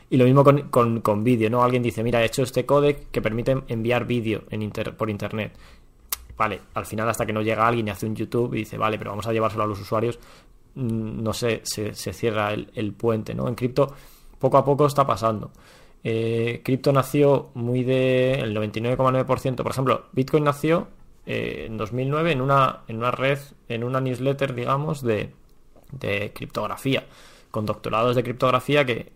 Y lo mismo con, con, vídeo, ¿no? Alguien dice, mira, he hecho este codec que permite enviar vídeo en por internet. Vale, al final hasta que no llega alguien y hace un YouTube y dice, vale, pero vamos a llevárselo a los usuarios, mm, no sé, se, se cierra el, el puente, ¿no? En cripto poco a poco está pasando. Eh, cripto nació muy de el 99,9%. Por ejemplo, Bitcoin nació eh, en 2009 en una, en una red, en una newsletter, digamos, de, criptografía, con doctorados de criptografía que,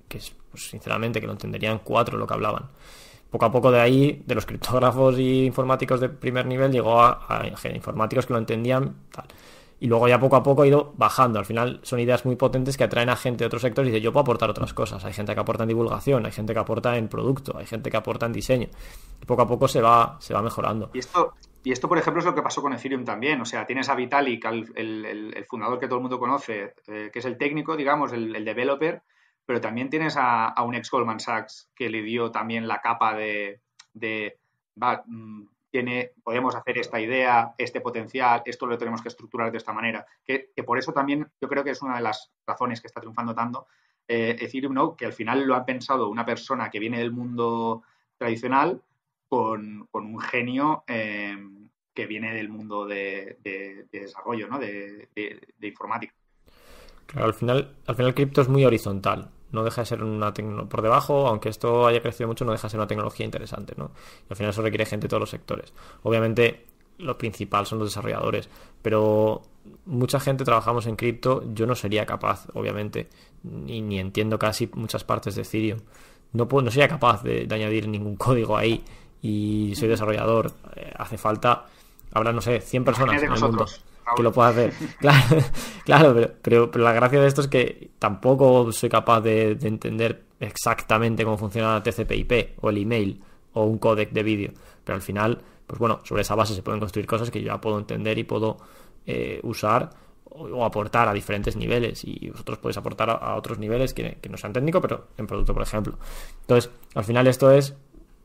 pues, sinceramente, que lo entenderían cuatro lo que hablaban. Poco a poco de ahí, de los criptógrafos y informáticos de primer nivel, llegó a, informáticos que lo entendían. y luego ya poco a poco ha ido bajando. Al final son ideas muy potentes que atraen a gente de otros sectores y dice, yo puedo aportar otras cosas. Hay gente que aporta en divulgación, hay gente que aporta en producto, hay gente que aporta en diseño. Y poco a poco se va, se va mejorando. Y esto, y esto, por ejemplo, es lo que pasó con Ethereum también. O sea, tienes a Vitalik, el, fundador que todo el mundo conoce, eh, que es el técnico, digamos, el, developer, pero también tienes a, un ex Goldman Sachs que le dio también la capa de, de mm, tiene, podemos hacer esta idea, este potencial, esto lo tenemos que estructurar de esta manera. Que, por eso también yo creo que es una de las razones que está triunfando tanto eh, Ethereum, ¿no? que al final lo ha pensado una persona que viene del mundo tradicional con, un genio eh, que viene del mundo de, desarrollo, ¿no? de, informática. Claro, al final, al final cripto es muy horizontal no deja de ser una tecnología por debajo, aunque esto haya crecido mucho, no deja de ser una tecnología interesante, ¿no? Y al final eso requiere gente de todos los sectores. Obviamente, lo principal son los desarrolladores, pero mucha gente trabajamos en cripto, yo no sería capaz, obviamente, ni, ni entiendo casi muchas partes de Ethereum. No, puedo, no sería capaz de, añadir ningún código ahí y soy desarrollador. Eh, hace falta, habrá, no sé, 100 personas en el mundo que lo pueda hacer. Claro, claro pero, pero, la gracia de esto es que tampoco soy capaz de, entender exactamente cómo funciona TCP/IP o el email o un codec de vídeo. Pero al final, pues bueno, sobre esa base se pueden construir cosas que yo ya puedo entender y puedo eh, usar o, aportar a diferentes niveles. Y vosotros podéis aportar a, otros niveles que, no sean técnicos, pero en producto, por ejemplo. Entonces, al final esto es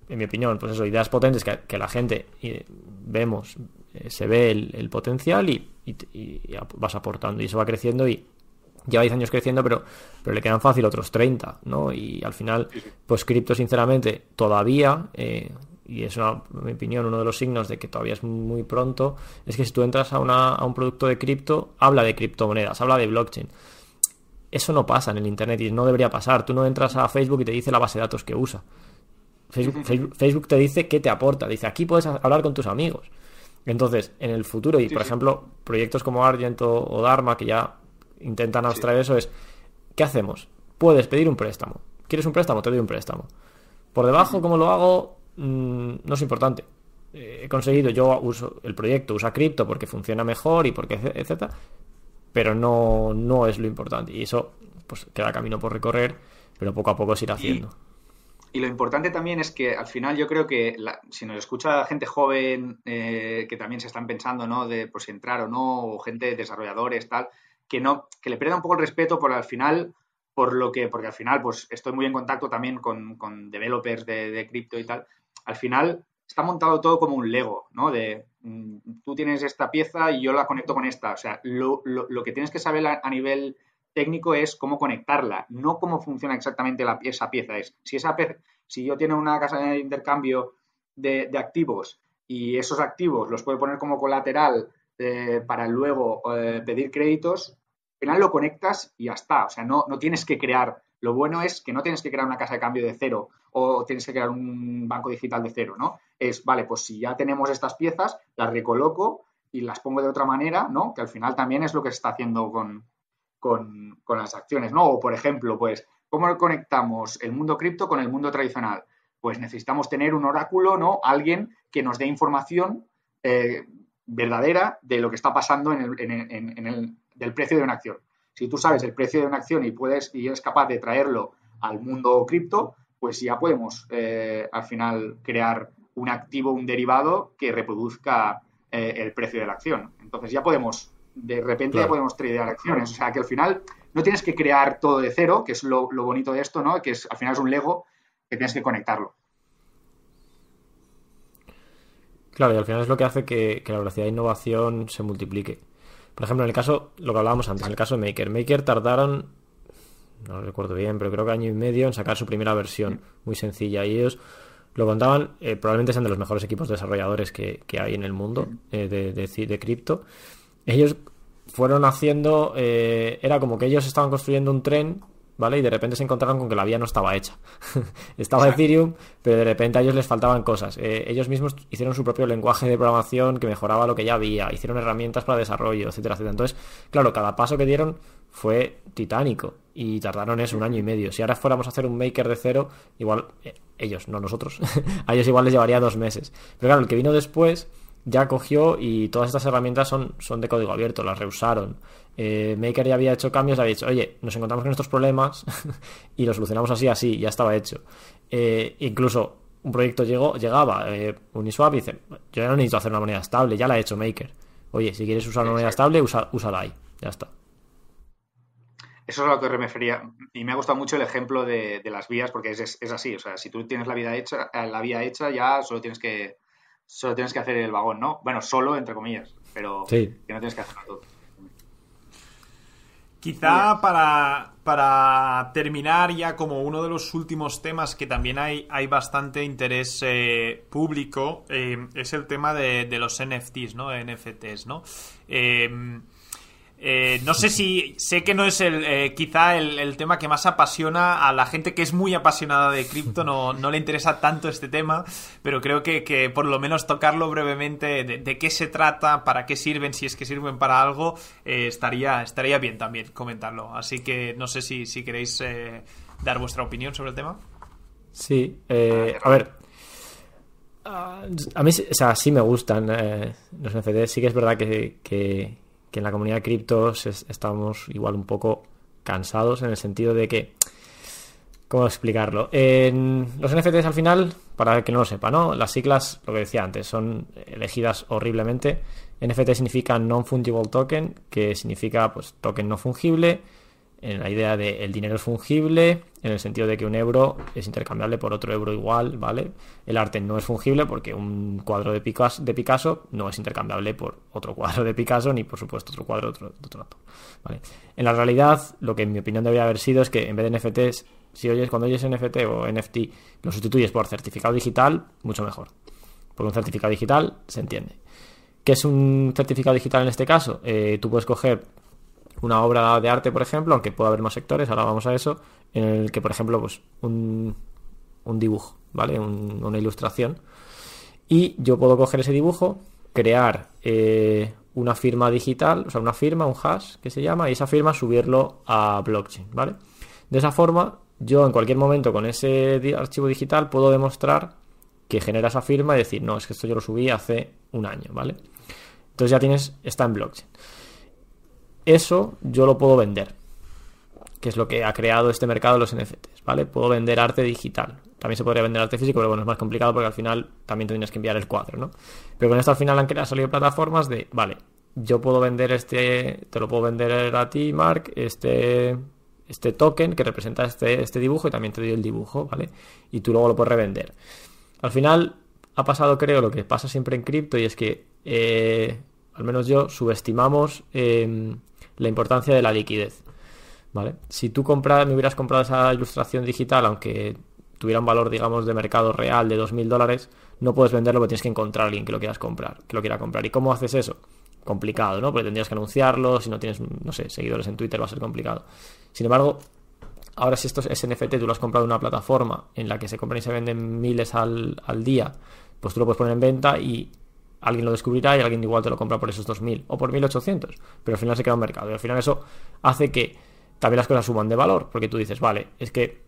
en mi opinión, pues eso, ideas potentes que, que la gente eh, vemos, eh, se ve el, potencial y, vas aportando y eso va creciendo y lleva 10 años creciendo, pero, pero le quedan fácil otros 30, ¿no? Y al final, pues cripto, sinceramente, todavía, eh, y es una, en mi opinión uno de los signos de que todavía es muy pronto, es que si tú entras a, una, a un producto de cripto, habla de criptomonedas, habla de blockchain. Eso no pasa en el Internet y no debería pasar. Tú no entras a Facebook y te dice la base de datos que usa. Facebook, Facebook te dice qué te aporta. Dice, aquí puedes hablar con tus amigos. Entonces, en el futuro, y por ejemplo, proyectos como Argento o Dharma, que ya intentan abstraer eso, es, ¿qué hacemos? Puedes pedir un préstamo. ¿Quieres un préstamo? Te doy un préstamo. Por debajo, ¿cómo lo hago? Mm, no es importante. Eh, he conseguido, yo uso el proyecto, usa cripto porque funciona mejor y porque, etcétera, pero no, no es lo importante. Y eso, pues queda camino por recorrer, pero poco a poco se irá haciendo. Y lo importante también es que al final yo creo que si nos escucha gente joven eh, que también se están pensando, ¿no? De por si entrar o no, o gente desarrolladores, tal, que no, que le pierda un poco el respeto por al final, por lo que, porque al final, pues estoy muy en contacto también con, con developers de, cripto y tal. Al final está montado todo como un Lego, ¿no? De mm, tú tienes esta pieza y yo la conecto con esta. O sea, lo, lo, lo que tienes que saber a nivel técnico es cómo conectarla, no cómo funciona exactamente la, esa pieza. Es si esa si yo tengo una casa de intercambio de, activos y esos activos los puedo poner como colateral eh, para luego eh, pedir créditos, al final lo conectas y ya está. O sea, no, no tienes que crear. Lo bueno es que no tienes que crear una casa de cambio de cero o tienes que crear un banco digital de cero, ¿no? Es, vale, pues si ya tenemos estas piezas, las recoloco y las pongo de otra manera, ¿no? Que al final también es lo que se está haciendo con, con, las acciones, ¿no? O, por ejemplo, pues, ¿cómo conectamos el mundo cripto con el mundo tradicional? Pues necesitamos tener un oráculo, ¿no? Alguien que nos dé información eh, verdadera de lo que está pasando en el, del precio de una acción. Si tú sabes el precio de una acción y puedes y eres capaz de traerlo al mundo cripto, pues ya podemos eh, al final crear un activo, un derivado que reproduzca eh, el precio de la acción. Entonces ya podemos de repente ya podemos tradear acciones. O sea, que al final no tienes que crear todo de cero, que es lo, bonito de esto, ¿no? Que es, al final es un Lego que tienes que conectarlo. Claro, y al final es lo que hace que, la velocidad de innovación se multiplique. Por ejemplo, en el caso, lo que hablábamos antes, en el caso de Maker. Maker tardaron, no recuerdo bien, pero creo que año y medio en sacar su primera versión, muy sencilla. Y ellos lo contaban, eh, probablemente sean de los mejores equipos desarrolladores que, hay en el mundo eh, de, de, de cripto ellos fueron haciendo, eh, era como que ellos estaban construyendo un tren, ¿vale? Y de repente se encontraron con que la vía no estaba hecha. estaba Ethereum, pero de repente a ellos les faltaban cosas. Eh, ellos mismos hicieron su propio lenguaje de programación que mejoraba lo que ya había, hicieron herramientas para desarrollo, etcétera, etcétera. Entonces, claro, cada paso que dieron fue titánico y tardaron eso un año y medio. Si ahora fuéramos a hacer un maker de cero, igual eh, ellos, no nosotros, a ellos igual les llevaría dos meses. Pero claro, el que vino después ya cogió y todas estas herramientas son, son de código abierto, las reusaron. Eh, Maker ya había hecho cambios, había dicho, oye, nos encontramos con estos problemas y lo solucionamos así, así, ya estaba hecho. Eh, incluso un proyecto llegó, llegaba, eh, Uniswap y dice, yo ya no necesito hacer una moneda estable, ya la ha hecho Maker. Oye, si quieres usar una moneda estable, usa, úsala ahí, ya está. Eso es a lo que me refería. Y me ha gustado mucho el ejemplo de, las vías, porque es, así. O sea, si tú tienes la vida hecha, la vía hecha, ya solo tienes que solo tienes que hacer el vagón, ¿no? Bueno, solo entre comillas, pero que no tienes que hacerlo todo. Quizá para, para, terminar ya como uno de los últimos temas que también hay, hay bastante interés eh, público eh, es el tema de, de, los NFTs, ¿no? NFTs, ¿no? Eh, eh, no sé si. Sé que no es el eh, quizá el, tema que más apasiona a la gente que es muy apasionada de cripto, no, no le interesa tanto este tema, pero creo que, por lo menos tocarlo brevemente de, qué se trata, para qué sirven, si es que sirven para algo, eh, estaría, estaría bien también comentarlo. Así que no sé si, si queréis dar vuestra opinión sobre el tema. Sí, a ver. A mí, o sea, sí me gustan los NFTs. Sí que es verdad que que en la comunidad de criptos estamos igual un poco cansados en el sentido de que ¿Cómo explicarlo? En los NFTs al final, para que no lo sepa, ¿no? Las siglas, lo que decía antes, son elegidas horriblemente. NFT significa Non-Fungible Token, que significa pues token no fungible en la idea de el dinero es fungible, en el sentido de que un euro es intercambiable por otro euro igual, ¿vale? El arte no es fungible porque un cuadro de Picasso, de Picasso no es intercambiable por otro cuadro de Picasso, ni por supuesto otro cuadro de otro, otro. En la realidad, lo que en mi opinión debería haber sido es que en vez de NFTs, si oyes, cuando oyes NFT o NFT, lo sustituyes por certificado digital, mucho mejor. Porque un certificado digital se entiende. ¿Qué es un certificado digital en este caso? Eh, tú puedes coger una obra de arte, por ejemplo, aunque pueda haber más sectores, ahora vamos a eso, en el que, por ejemplo, pues un, un dibujo, ¿vale? una ilustración. Y yo puedo coger ese dibujo, crear eh, una firma digital, o sea, una firma, un hash que se llama, y esa firma subirlo a blockchain, ¿vale? De esa forma, yo en cualquier momento con ese archivo digital puedo demostrar que genera esa firma y decir, no, es que esto yo lo subí hace un año, ¿vale? Entonces ya tienes, está en blockchain eso yo lo puedo vender, que es lo que ha creado este mercado de los NFTs, ¿vale? Puedo vender arte digital. También se podría vender arte físico, pero bueno, es más complicado porque al final también tendrías que enviar el cuadro, ¿no? Pero con esto al final han creado, salido plataformas de, vale, yo puedo vender este, te lo puedo vender a ti, Mark, este, este token que representa este, este dibujo y también te doy el dibujo, ¿vale? Y tú luego lo puedes revender. Al final ha pasado, creo, lo que pasa siempre en cripto y es que, eh, al menos yo, subestimamos em, la importancia de la liquidez. ¿Vale? Si tú compras, me hubieras comprado esa ilustración digital, aunque tuviera un valor, digamos, de mercado real de 2.000 dólares, no puedes venderlo porque tienes que encontrar a alguien que lo comprar, que lo quiera comprar. ¿Y cómo haces eso? Complicado, ¿no? Porque tendrías que anunciarlo, si no tienes, no sé, seguidores en Twitter va a ser complicado. Sin embargo, ahora si esto es NFT, tú lo has comprado en una plataforma en la que se compran y se venden miles al, al día, pues tú lo puedes poner en venta y alguien lo descubrirá y alguien igual te lo compra por esos 2.000 o por 1.800, pero al final se queda un mercado y al final eso hace que también las cosas suban de valor, porque tú dices, vale, es que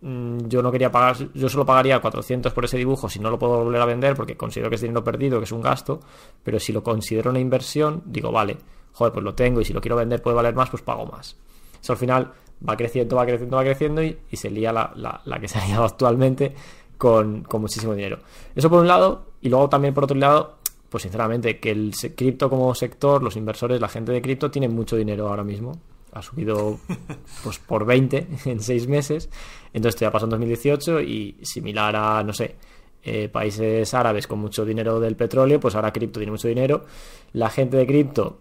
mm, yo no quería pagar, yo solo pagaría 400 por ese dibujo si no lo puedo volver a vender porque considero que es dinero perdido, que es un gasto, pero si lo considero una inversión, digo, vale, joder, pues lo tengo y si lo quiero vender puede valer más, pues pago más. Eso al final va creciendo, va creciendo, va creciendo y, se lía la, la, que se ha liado actualmente con, con muchísimo dinero. Eso por un lado, y luego también por otro lado, pues sinceramente, que el cripto como sector, los inversores, la gente de cripto tiene mucho dinero ahora mismo. Ha subido pues por 20 en 6 meses. Entonces esto ya pasó en 2018 y similar a, no sé, eh, países árabes con mucho dinero del petróleo, pues ahora cripto tiene mucho dinero. La gente de cripto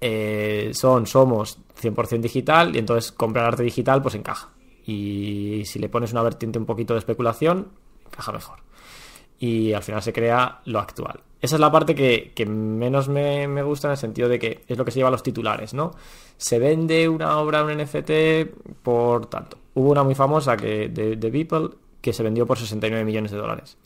eh, son, somos 100% digital y entonces comprar arte digital pues encaja. Y si le pones una vertiente un poquito de especulación, encaja mejor. Y al final se crea lo actual. Esa es la parte que, menos me, gusta en el sentido de que es lo que se lleva a los titulares, ¿no? Se vende una obra, un NFT, por tanto. Hubo una muy famosa que de, de Beeple que se vendió por 69 millones de dólares.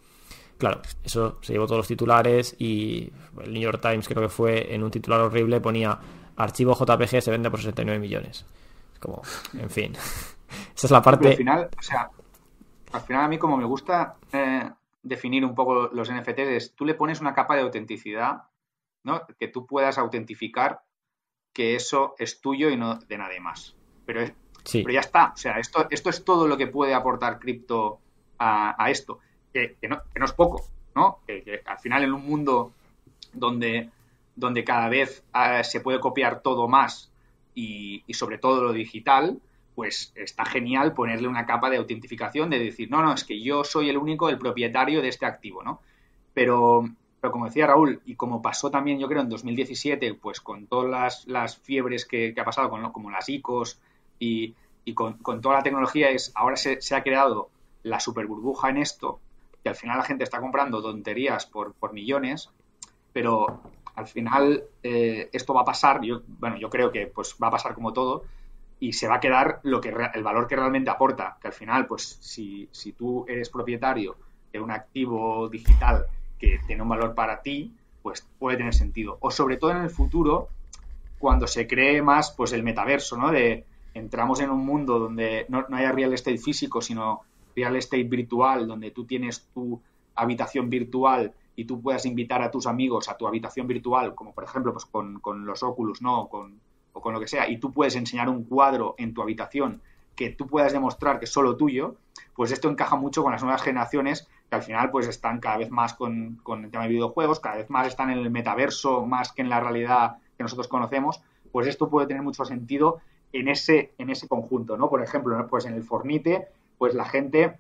Claro, eso se llevó todos los titulares y el New York Times creo que fue en un titular horrible ponía archivo JPG se vende por 69 millones. Es como, en fin. Esa es la parte... al final, o sea, al final a mí como me gusta... Eh definir un poco los NFTs es, tú le pones una capa de autenticidad, ¿no? Que tú puedas autentificar que eso es tuyo y no de nadie más. Pero, pero ya está. O sea, esto, esto es todo lo que puede aportar cripto a, esto. Que, no, es poco, ¿no? Que, al final en un mundo donde, donde cada vez eh, se puede copiar todo más y, y sobre todo lo digital, pues está genial ponerle una capa de autentificación de decir, no, no, es que yo soy el único, el propietario de este activo, ¿no? Pero, pero como decía Raúl, y como pasó también yo creo en 2017, pues con todas las, fiebres que, ha pasado, con, como las ICOs y, con, toda la tecnología, es ahora se, ha creado la super burbuja en esto, que al final la gente está comprando tonterías por, por millones, pero al final eh, esto va a pasar, yo, bueno, yo creo que pues va a pasar como todo, y se va a quedar lo que el valor que realmente aporta, que al final, pues si, si tú eres propietario de un activo digital que tiene un valor para ti, pues puede tener sentido. O sobre todo en el futuro, cuando se cree más pues el metaverso, ¿no? De entramos en un mundo donde no, no haya real estate físico, sino real estate virtual, donde tú tienes tu habitación virtual y tú puedas invitar a tus amigos a tu habitación virtual, como por ejemplo pues con, con los Oculus, ¿no? Con, o con lo que sea, y tú puedes enseñar un cuadro en tu habitación que tú puedas demostrar que es solo tuyo, pues esto encaja mucho con las nuevas generaciones que al final pues están cada vez más con, el tema de videojuegos, cada vez más están en el metaverso más que en la realidad que nosotros conocemos, pues esto puede tener mucho sentido en ese, en ese conjunto, ¿no? Por ejemplo, pues en el Fornite, pues la gente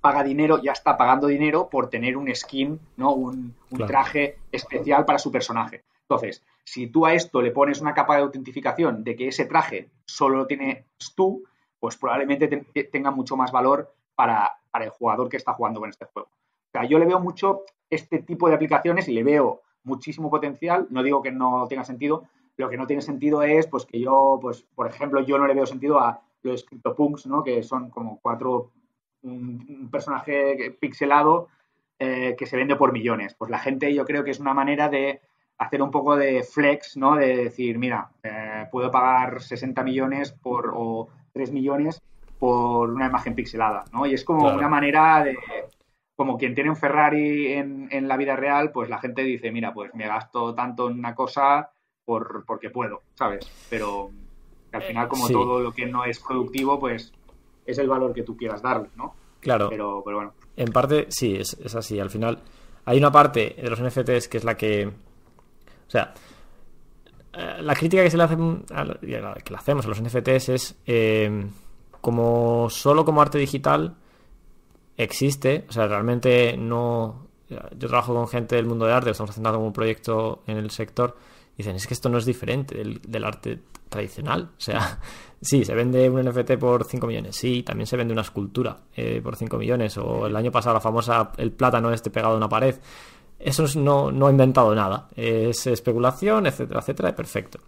paga dinero, ya está pagando dinero por tener un skin, ¿no? Un, traje especial para su personaje. Entonces, si tú a esto le pones una capa de autentificación de que ese traje solo lo tienes tú, pues probablemente tenga mucho más valor para, el jugador que está jugando con este juego. O sea, yo le veo mucho este tipo de aplicaciones y le veo muchísimo potencial. No digo que no tenga sentido. Lo que no tiene sentido es, pues, que yo, pues, por ejemplo, yo no le veo sentido a los CryptoPunks, ¿no? Que son como cuatro, un, personaje pixelado eh, que se vende por millones. Pues la gente yo creo que es una manera de hacer un poco de flex, ¿no? De decir, mira, eh, puedo pagar 60 millones por, o 3 millones por una imagen pixelada, ¿no? Y es como una manera de, como quien tiene un Ferrari en, en, la vida real, pues la gente dice, mira, pues me gasto tanto en una cosa por, porque puedo, ¿sabes? Pero al final, como todo lo que no es productivo, pues es el valor que tú quieras darle, ¿no? Claro. Pero, pero bueno. En parte, sí, es, es así. Al final, hay una parte de los NFTs que es la que o sea, eh, la crítica que se le hace que le hacemos a los NFTs es eh, como solo como arte digital existe, o sea, realmente no. Yo trabajo con gente del mundo de arte, estamos haciendo un proyecto en el sector, y dicen, es que esto no es diferente del, arte tradicional. O sea, sí, se vende un NFT por 5 millones, sí, también se vende una escultura eh, por 5 millones, o el año pasado la famosa, el plátano este pegado a una pared. Eso no, no ha inventado nada. Es especulación, etcétera, etcétera, perfecto.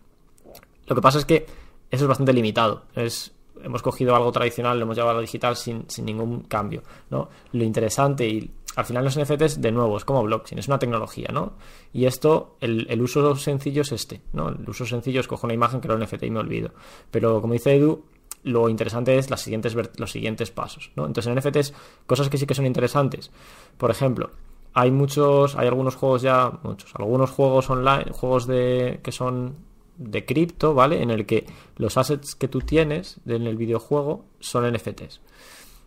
Lo que pasa es que eso es bastante limitado. Es, hemos cogido algo tradicional, lo hemos llevado a lo digital sin, ningún cambio. ¿no? Lo interesante y al final los NFTs, de nuevo, es como blockchain, es una tecnología, ¿no? Y esto, el, uso sencillo es este, ¿no? El uso sencillo es cojo una imagen, era un NFT y me olvido. Pero como dice Edu, lo interesante es siguientes, los siguientes pasos, ¿no? Entonces en NFTs, cosas que sí que son interesantes. Por ejemplo, hay muchos, hay algunos juegos ya, muchos, algunos juegos online, juegos de que son de cripto, ¿vale? En el que los assets que tú tienes en el videojuego son NFTs.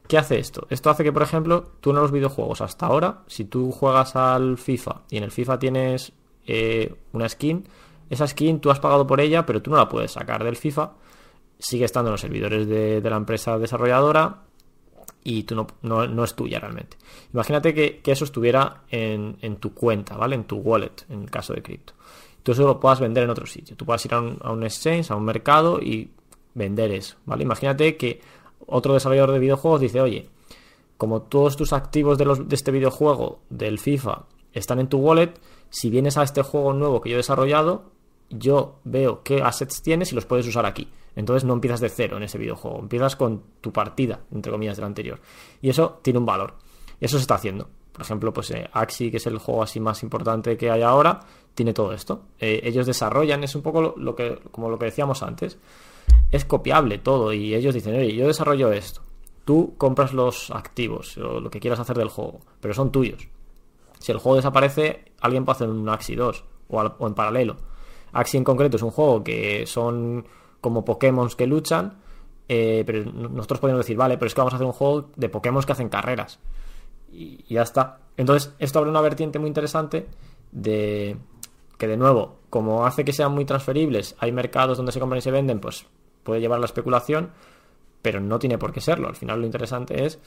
¿Qué hace esto? Esto hace que, por ejemplo, tú en los videojuegos hasta ahora, si tú juegas al FIFA y en el FIFA tienes eh, una skin, esa skin tú has pagado por ella, pero tú no la puedes sacar del FIFA, sigue estando en los servidores de la empresa desarrolladora, y tú no, no, es tuya realmente. Imagínate que, eso estuviera en, tu cuenta, ¿vale? En tu wallet, en el caso de cripto. Tú eso lo puedas vender en otro sitio. Tú puedas ir a un, a un exchange, a un mercado y vender eso, ¿vale? Imagínate que otro desarrollador de videojuegos dice, oye, como todos tus activos de, los, de este videojuego, del FIFA, están en tu wallet, si vienes a este juego nuevo que yo he desarrollado, yo veo qué assets tienes y los puedes usar aquí. Entonces no empiezas de cero en ese videojuego, empiezas con tu partida, entre comillas, del anterior. Y eso tiene un valor. Eso se está haciendo. Por ejemplo, pues eh, Axi, que es el juego así más importante que hay ahora, tiene todo esto. Eh, ellos desarrollan, es un poco lo, que, como lo que decíamos antes, es copiable todo y ellos dicen, oye, yo desarrollo esto. Tú compras los activos o lo que quieras hacer del juego, pero son tuyos. Si el juego desaparece, alguien puede hacer un Axi 2 o, en paralelo. Axi en concreto es un juego que son como Pokémon que luchan, eh, pero nosotros podemos decir, vale, pero es que vamos a hacer un juego de Pokémon que hacen carreras. Y, y ya está. Entonces, esto abre una vertiente muy interesante de que, de nuevo, como hace que sean muy transferibles, hay mercados donde se compran y se venden, pues puede llevar la especulación, pero no tiene por qué serlo. Al final lo interesante es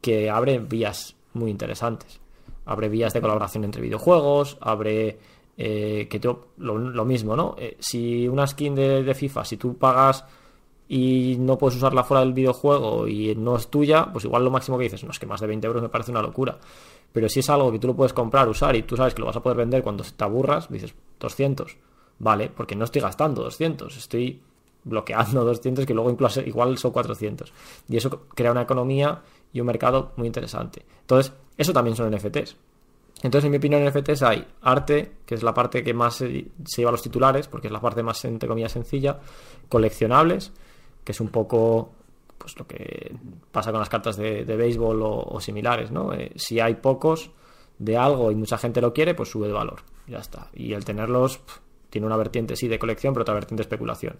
que abre vías muy interesantes. Abre vías de colaboración entre videojuegos, abre eh, que lo, mismo, ¿no? Eh, si una skin de, FIFA, si tú pagas y no puedes usarla fuera del videojuego y no es tuya, pues igual lo máximo que dices, no es que más de 20 euros me parece una locura. Pero si es algo que tú lo puedes comprar, usar y tú sabes que lo vas a poder vender cuando te aburras, dices 200. Vale, porque no estoy gastando 200, estoy bloqueando 200 que luego incluso igual son 400. Y eso crea una economía y un mercado muy interesante. Entonces, eso también son NFTs. Entonces, en mi opinión, en NFTs hay arte, que es la parte que más se, lleva a los titulares, porque es la parte más, entre comillas, sencilla, coleccionables, que es un poco pues lo que pasa con las cartas de, béisbol o, similares, ¿no? Eh, si hay pocos de algo y mucha gente lo quiere, pues sube de valor, ya está. Y el tenerlos tiene una vertiente sí de colección, pero otra vertiente de especulación.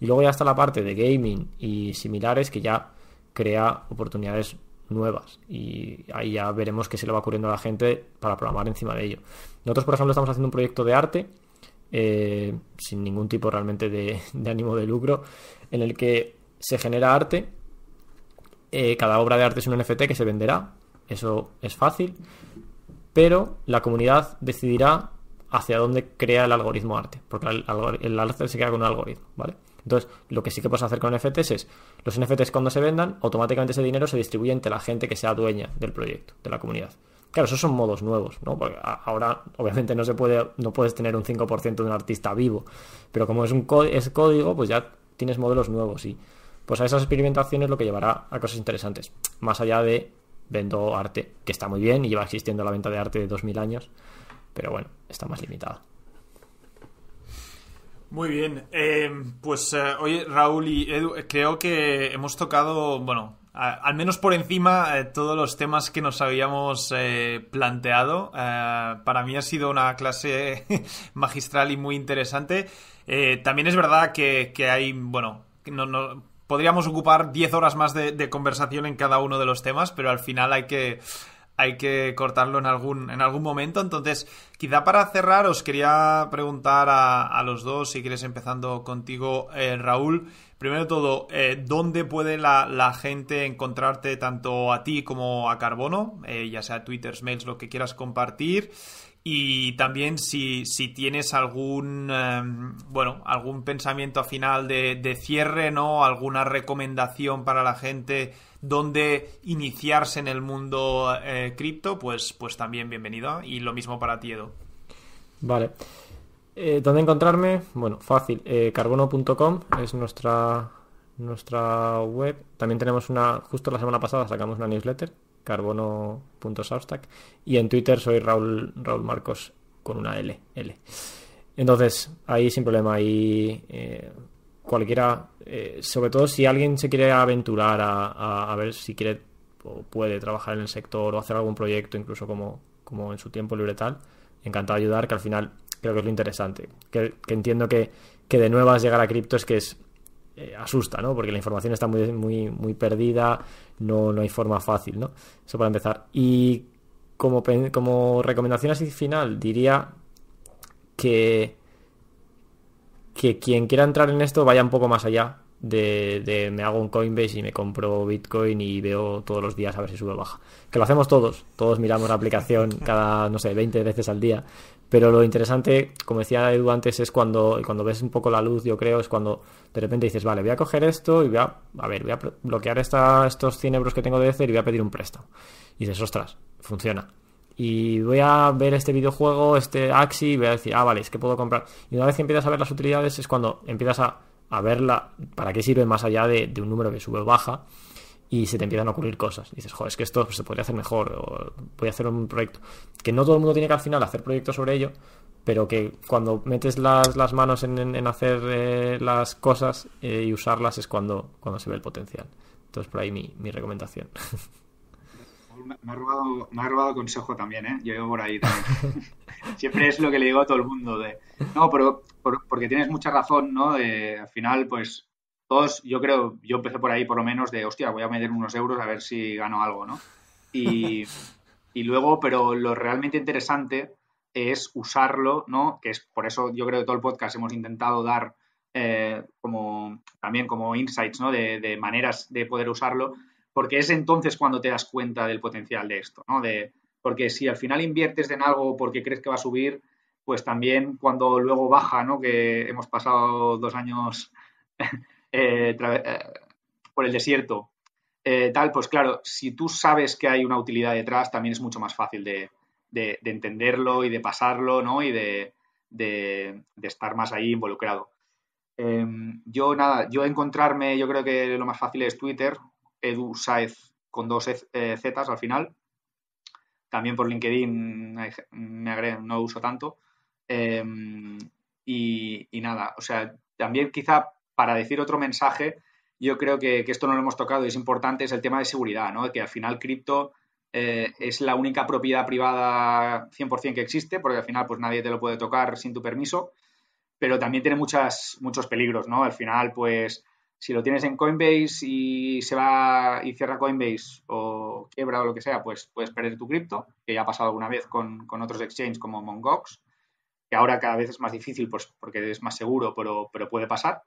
Y luego ya está la parte de gaming y similares que ya crea oportunidades nuevas y ahí ya veremos qué se le va ocurriendo a la gente para programar encima de ello. Nosotros, por ejemplo, estamos haciendo un proyecto de arte eh, sin ningún tipo realmente de, ánimo de lucro en el que se genera arte. Eh, cada obra de arte es un NFT que se venderá, eso es fácil, pero la comunidad decidirá hacia dónde crea el algoritmo arte, porque el, el arte se crea con un algoritmo, ¿vale? Entonces, lo que sí que puedes hacer con NFTs es, los NFTs cuando se vendan, automáticamente ese dinero se distribuye entre la gente que sea dueña del proyecto, de la comunidad. Claro, esos son modos nuevos, ¿no? Porque ahora, obviamente, no se puede, no puedes tener un 5% de un artista vivo. Pero como es un es código, pues ya tienes modelos nuevos y pues a esas experimentaciones lo que llevará a cosas interesantes. Más allá de vendo arte, que está muy bien y lleva existiendo la venta de arte de 2000 años, pero bueno, está más limitada. Muy bien, eh, pues eh, oye Raúl y Edu, creo que hemos tocado, bueno, al menos por encima eh, todos los temas que nos habíamos planteado. para mí ha sido una clase magistral y muy interesante. también es verdad que, hay, bueno, no, no, podríamos ocupar 10 horas más de conversación en cada uno de los temas, pero al final hay que hay que cortarlo en algún, en algún momento. Entonces, quizá para cerrar, os quería preguntar a, los dos, si quieres empezando contigo, eh, Raúl. Primero de todo, eh, ¿dónde puede la, gente encontrarte tanto a ti como a Carbono? Eh, ya sea Twitter, mails, lo que quieras compartir. Y también si, si tienes algún em, bueno, algún pensamiento final de, cierre, ¿no? Alguna recomendación para la gente donde iniciarse en el mundo eh, cripto, pues, pues también bienvenido. Y lo mismo para ti, Edo. Vale. Eh, ¿Dónde encontrarme? Bueno, fácil. Eh, carbono.com es nuestra, nuestra web. También tenemos una, justo la semana pasada sacamos una newsletter, carbono.substack. Y en Twitter soy Raúl, Raúl Marcos con una L. L. Entonces, ahí sin problema, ahí cualquiera, eh, sobre todo si alguien se quiere aventurar a, ver si quiere o puede trabajar en el sector o hacer algún proyecto, incluso como, como en su tiempo libre tal, encantado de ayudar, que al final creo que es lo interesante. Que, entiendo que, que, de nuevas llegar a cripto es que es eh, asusta, ¿no? Porque la información está muy, muy, muy perdida, no, no hay forma fácil, ¿no? Eso para empezar. Y como, como recomendación así final, diría que que quien quiera entrar en esto vaya un poco más allá de, me hago un Coinbase y me compro Bitcoin y veo todos los días a ver si sube o baja. Que lo hacemos todos, todos miramos la aplicación cada, no sé, 20 veces al día. Pero lo interesante, como decía Edu antes, es cuando, cuando ves un poco la luz, yo creo, es cuando de repente dices, vale, voy a coger esto y voy a, a ver, voy a bloquear esta, estos 100 euros que tengo de Ether y voy a pedir un préstamo. Y dices, ostras, funciona y voy a ver este videojuego, este Axi, y voy a decir, ah, vale, es que puedo comprar. Y una vez que empiezas a ver las utilidades es cuando empiezas a, a verla, para qué sirve más allá de, un número que sube o baja, y se te empiezan a ocurrir cosas. dices, joder, es que esto se podría hacer mejor, o voy a hacer un proyecto. Que no todo el mundo tiene que al final hacer proyectos sobre ello, pero que cuando metes las, las manos en, en, hacer eh, las cosas eh, y usarlas es cuando, cuando se ve el potencial. Entonces, por ahí mi, mi recomendación. Me ha, robado, me ha robado consejo también, ¿eh? Yo por ahí también. Siempre es lo que le digo a todo el mundo. De, no, pero porque tienes mucha razón, ¿no? Al final, pues todos, yo creo, yo empecé por ahí por lo menos de, hostia, voy a meter unos euros a ver si gano algo, ¿no? Y, y luego, pero lo realmente interesante es usarlo, ¿no? Que es por eso yo creo que todo el podcast hemos intentado dar eh, como también como insights, ¿no? De, de, maneras de poder usarlo, porque es entonces cuando te das cuenta del potencial de esto, ¿no? De, porque si al final inviertes en algo porque crees que va a subir, pues también cuando luego baja, ¿no? Que hemos pasado dos años eh, eh, por el desierto, eh, tal, pues claro, si tú sabes que hay una utilidad detrás, también es mucho más fácil de, de, entenderlo y de pasarlo, ¿no? Y de, estar más ahí involucrado. Em, yo nada, yo encontrarme, yo creo que lo más fácil es Twitter, Edu Saez con dos e, Zetas al final. También por LinkedIn me agregué, no uso tanto. Em, y, nada, o sea, también quizá para decir otro mensaje, yo creo que, esto no lo hemos tocado y es importante, es el tema de seguridad, ¿no? Que al final cripto eh, es la única propiedad privada 100% que existe, porque al final pues nadie te lo puede tocar sin tu permiso, pero también tiene muchos peligros, ¿no? Al final, pues si lo tienes en Coinbase y se va y cierra Coinbase o quiebra o lo que sea, pues puedes perder tu cripto, que ya ha pasado alguna vez con, otros exchanges como Mongox, que ahora cada vez es más difícil pues, porque es más seguro, pero, pero puede pasar.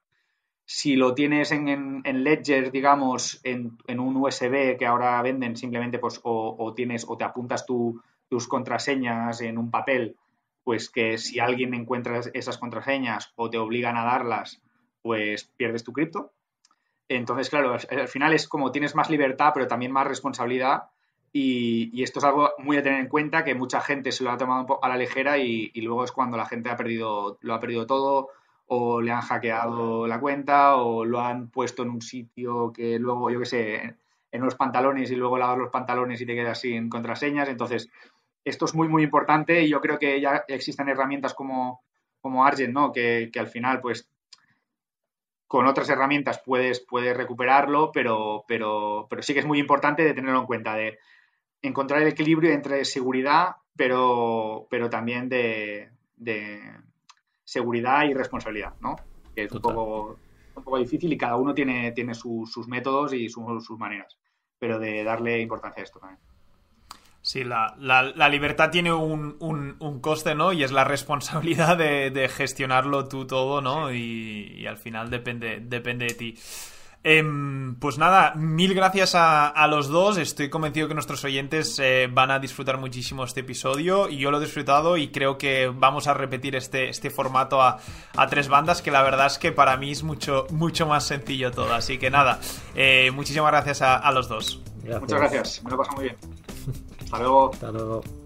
Si lo tienes en, Ledger, digamos, en, un USB que ahora venden simplemente, pues, o, tienes, o te apuntas tus contraseñas en un papel, pues que si alguien encuentra esas contraseñas o te obligan a darlas, pues pierdes tu cripto. Entonces, claro, al final es como tienes más libertad, pero también más responsabilidad. Y, esto es algo muy a tener en cuenta, que mucha gente se lo ha tomado a la ligera y, luego es cuando la gente ha perdido, lo ha perdido todo, o le han hackeado la cuenta, o lo han puesto en un sitio que luego, yo qué sé, en unos pantalones y luego lavas los pantalones y te quedas sin contraseñas. Entonces, esto es muy, muy importante y yo creo que ya existen herramientas como, como Argent, ¿no? Que, que al final, pues, con otras herramientas puedes, puedes recuperarlo, pero, pero, pero sí que es muy importante de tenerlo en cuenta, de encontrar el equilibrio entre seguridad, pero, pero también de, seguridad y responsabilidad, ¿no? Que es un poco, un poco, difícil y cada uno tiene, tiene sus métodos y sus maneras, pero de darle importancia a esto también. Sí, la, la, libertad tiene un, un, coste, ¿no? Y es la responsabilidad de, gestionarlo tú todo, ¿no? Y, al final depende, depende de ti. Em, pues nada, mil gracias a, los dos. Estoy convencido que nuestros oyentes eh, van a disfrutar muchísimo este episodio y yo lo he disfrutado y creo que vamos a repetir este, este formato a, tres bandas que la verdad es que para mí es mucho, mucho más sencillo todo. Así que nada, eh, muchísimas gracias a, los dos. Muchas gracias, me lo he pasado muy bien. Hasta luego. Hasta luego.